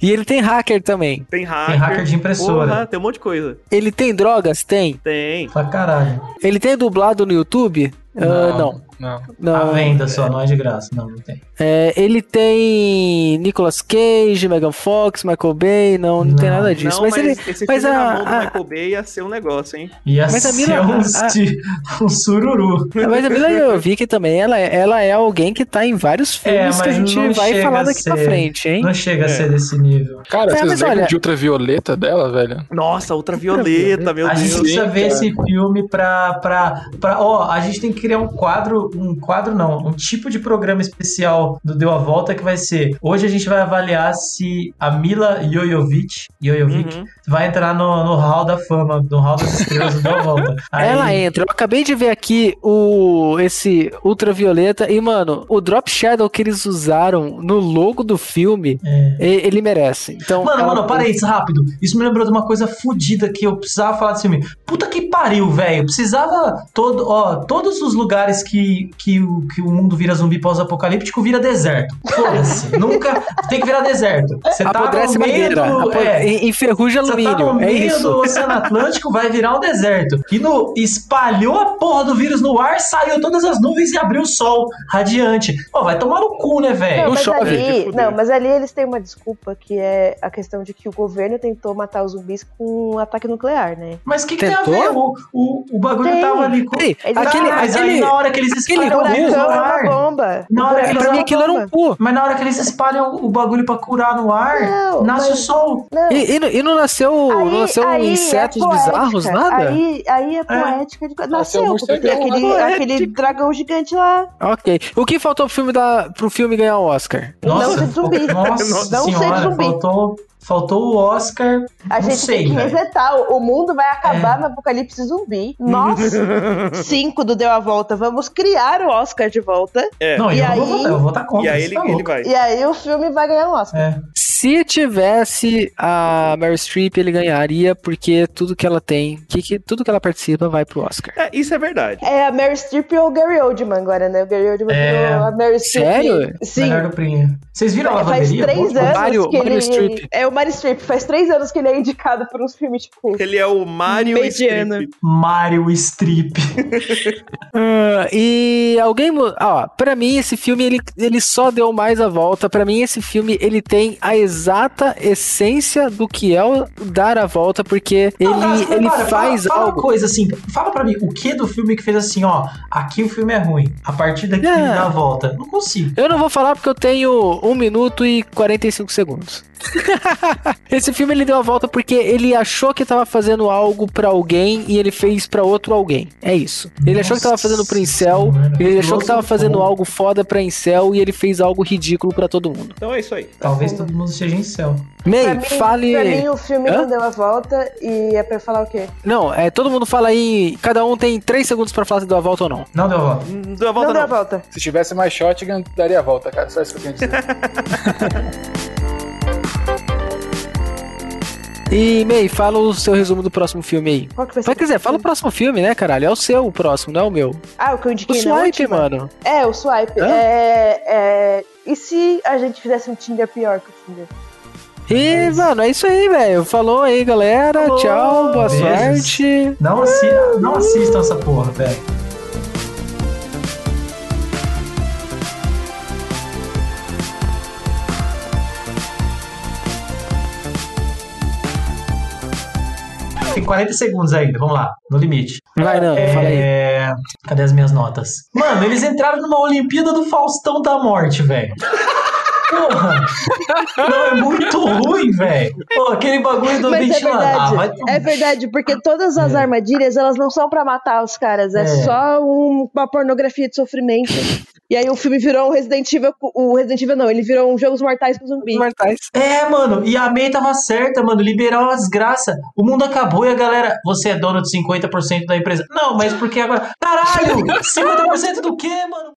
E ele tem hacker também.
Tem hacker.
tem hacker de impressora.
Porra, tem um monte de coisa.
Ele tem drogas? Tem.
Tem.
Pra caralho.
Ele tem dublado no YouTube? Ah, não.
Não.
Não.
A venda só, não é de graça. Não, não tem.
É, ele tem Nicolas Cage, Megan Fox, Michael Bay, não, não, tem
Não.
nada disso.
Não,
mas,
mas,
ele.
esse
mas
filme
a-
na mão do
a-
Michael Bay ia ser um negócio, hein?
Ia
Mas a
ser
Mila-
um,
a-
um sururu.
Mas a Mila Jovovich também, ela, é- ela é alguém que tá em vários filmes
É,
que a gente vai falar
a
daqui pra
ser-
frente, hein?
Não chega a
É.
ser desse nível.
Cara,
É,
vocês lembram
olha-
de ultravioleta dela, velho?
Nossa, ultravioleta, meu
a gente
Deus.
precisa
Sim,
ver
cara.
esse filme pra, pra, pra. Ó, a gente tem que criar um quadro. Um quadro não, um tipo de programa especial do Deu a Volta que vai ser. Hoje a gente vai avaliar se a Mila Jojovic, Jojovic
Uhum.
vai entrar no, no Hall da Fama, no Hall das Estrelas do Deu a Volta. Aí-
Ela entra. Eu acabei de ver aqui o esse ultravioleta e mano, o drop shadow que eles usaram no logo do filme,
É.
ele merece. Então,
Mano,
ela-
mano, para isso, rápido. Isso me lembrou de uma coisa fodida que eu precisava falar desse filme. Puta que pariu, velho. Precisava todo, ó, todos os lugares que, que, o, que o mundo vira zumbi pós-apocalíptico vira deserto. Foda-se. Nunca tem que virar deserto. Você tá
apodrece
no meio
madeira,
do, é,
en- enferruja
tá
alumínio.
no
é
meio
isso.
do Oceano Atlântico, vai virar um deserto. E no, espalhou a porra do vírus no ar, saiu todas as nuvens e abriu o sol radiante. Pô, vai tomar no cu, né, velho?
Não
mas
chove.
ali, não, mas ali eles têm uma desculpa que é a questão de que o governo tentou matar os zumbis com um ataque nuclear, né?
Mas o que, que tem a ver? O, o, o bagulho
Tem.
tava ali com.
Ei,
Eles-
aquele,
Tá, mas aí
aquele,
na hora que eles
aquele
espalham o
O
vírus no
furacão é
ar.
uma bomba.
Na hora que
pra mim
é
aquilo era um cu.
Mas na hora que eles espalham o bagulho pra curar no ar,
Não,
nasce
mas-
o sol.
Não.
E, e não- e não nasceu, não nasceu
é
insetos
poética.
bizarros, nada?
Aí, aí é poética. de- Nasceu,
um
porque tem aquele, aquele dragão gigante lá.
Ok. O que faltou pro filme, da, pro filme ganhar o Oscar?
Nossa,
ser zumbi.
Nossa
Não ser
senhora,
zumbi.
faltou, faltou o Oscar.
A
Não
gente
sei,
tem que
velho.
resetar. O o mundo vai acabar
É.
no apocalipse zumbi. Nós, cinco do Deu a Volta, vamos criar o Oscar de volta.
É.
Não,
E
eu não vou
aí-
votar, eu vou votar contra.
E aí ele,
tá
ele vai.
E aí o filme vai ganhar um Oscar.
É.
Se tivesse a Meryl Streep, ele ganharia, porque tudo que ela tem, que, que- tudo que ela participa vai pro Oscar.
É, isso é verdade.
É a Mary Streep ou o Gary Oldman agora, né? O Gary Oldman
É.
virou a Mary Streep.
Sério?
Sim.
Melhor do. Vocês viram a
Faz três anos
Mario-
que
Mario
ele...
Streep.
É o Mario Streep. Faz três anos que ele é indicado por uns filmes, tipo...
Ele é o Mario
Mediano.
Streep.
Mario Strip.
Ah, e alguém. Ó, pra mim, esse filme ele, ele só deu mais a volta. Pra mim, esse filme ele tem a exata essência do que é o dar a volta, porque ele,
Não, mas
ele
para,
faz
fala, fala
algo.
uma coisa assim, fala pra mim, o que do filme que fez assim, ó, aqui o filme é ruim, a partir daqui
É.
ele dá a volta. Não consigo.
Eu não vou falar porque eu tenho 1 minuto e 45 segundos. Esse filme ele deu a volta porque ele achou que tava fazendo algo pra alguém e ele fez pra outro alguém. É isso. Ele achou que tava fazendo pro incel,
Nossa
ele achou que tava fazendo algo foda pra incel e ele fez algo ridículo pra todo mundo.
Então é isso aí.
Talvez todo mundo seja em céu.
May,
Pra mim,
fale.
pra mim, o filme
Hã?
não deu a volta e é pra falar o quê?
Não, é todo mundo fala aí. Cada um tem 3 segundos pra falar se deu a volta ou não.
Não deu a volta.
Não deu a volta
não deu a
não.
volta.
Se tivesse mais shotgun, daria a volta, cara. Só isso que eu tenho a dizer.
E May, fala o seu resumo do próximo filme aí.
Qual que vai ser?
Mas quer dizer, fala o próximo filme, né, caralho? É o seu o próximo, não é o meu.
Ah, o que eu
O
indiquei na
Swipe,
última?
mano.
É, o swipe.
Hã?
É, é... E se a gente fizesse um Tinder pior que o Tinder?
E, mano, é isso aí, velho. Falou aí, galera.
Falou.
Tchau, boa
Beijos.
sorte.
Não, assi não assistam essa porra, velho. Tem 40 segundos ainda, vamos lá, no limite.
Vai, não, fala aí.
É... Cadê as minhas notas? Mano, eles entraram numa Olimpíada do Faustão da Morte, velho. Porra! Não, é muito ruim, velho. Pô, aquele bagulho do
Mas é
ventilador. Ah,
verdade.
vai tomar-
É verdade, porque todas as
É.
armadilhas, elas não são pra matar os caras. É,
É.
só um- uma pornografia de sofrimento. E aí o filme virou um Resident Evil... O Resident Evil não, ele virou um Jogos Mortais com zumbi.
Mortais.
É, mano, e a May tava certa, mano. Liberar uma desgraça. O mundo acabou e a galera. Você é dono de 50% da empresa. Não, mas porque agora. Caralho! 50% do quê, mano?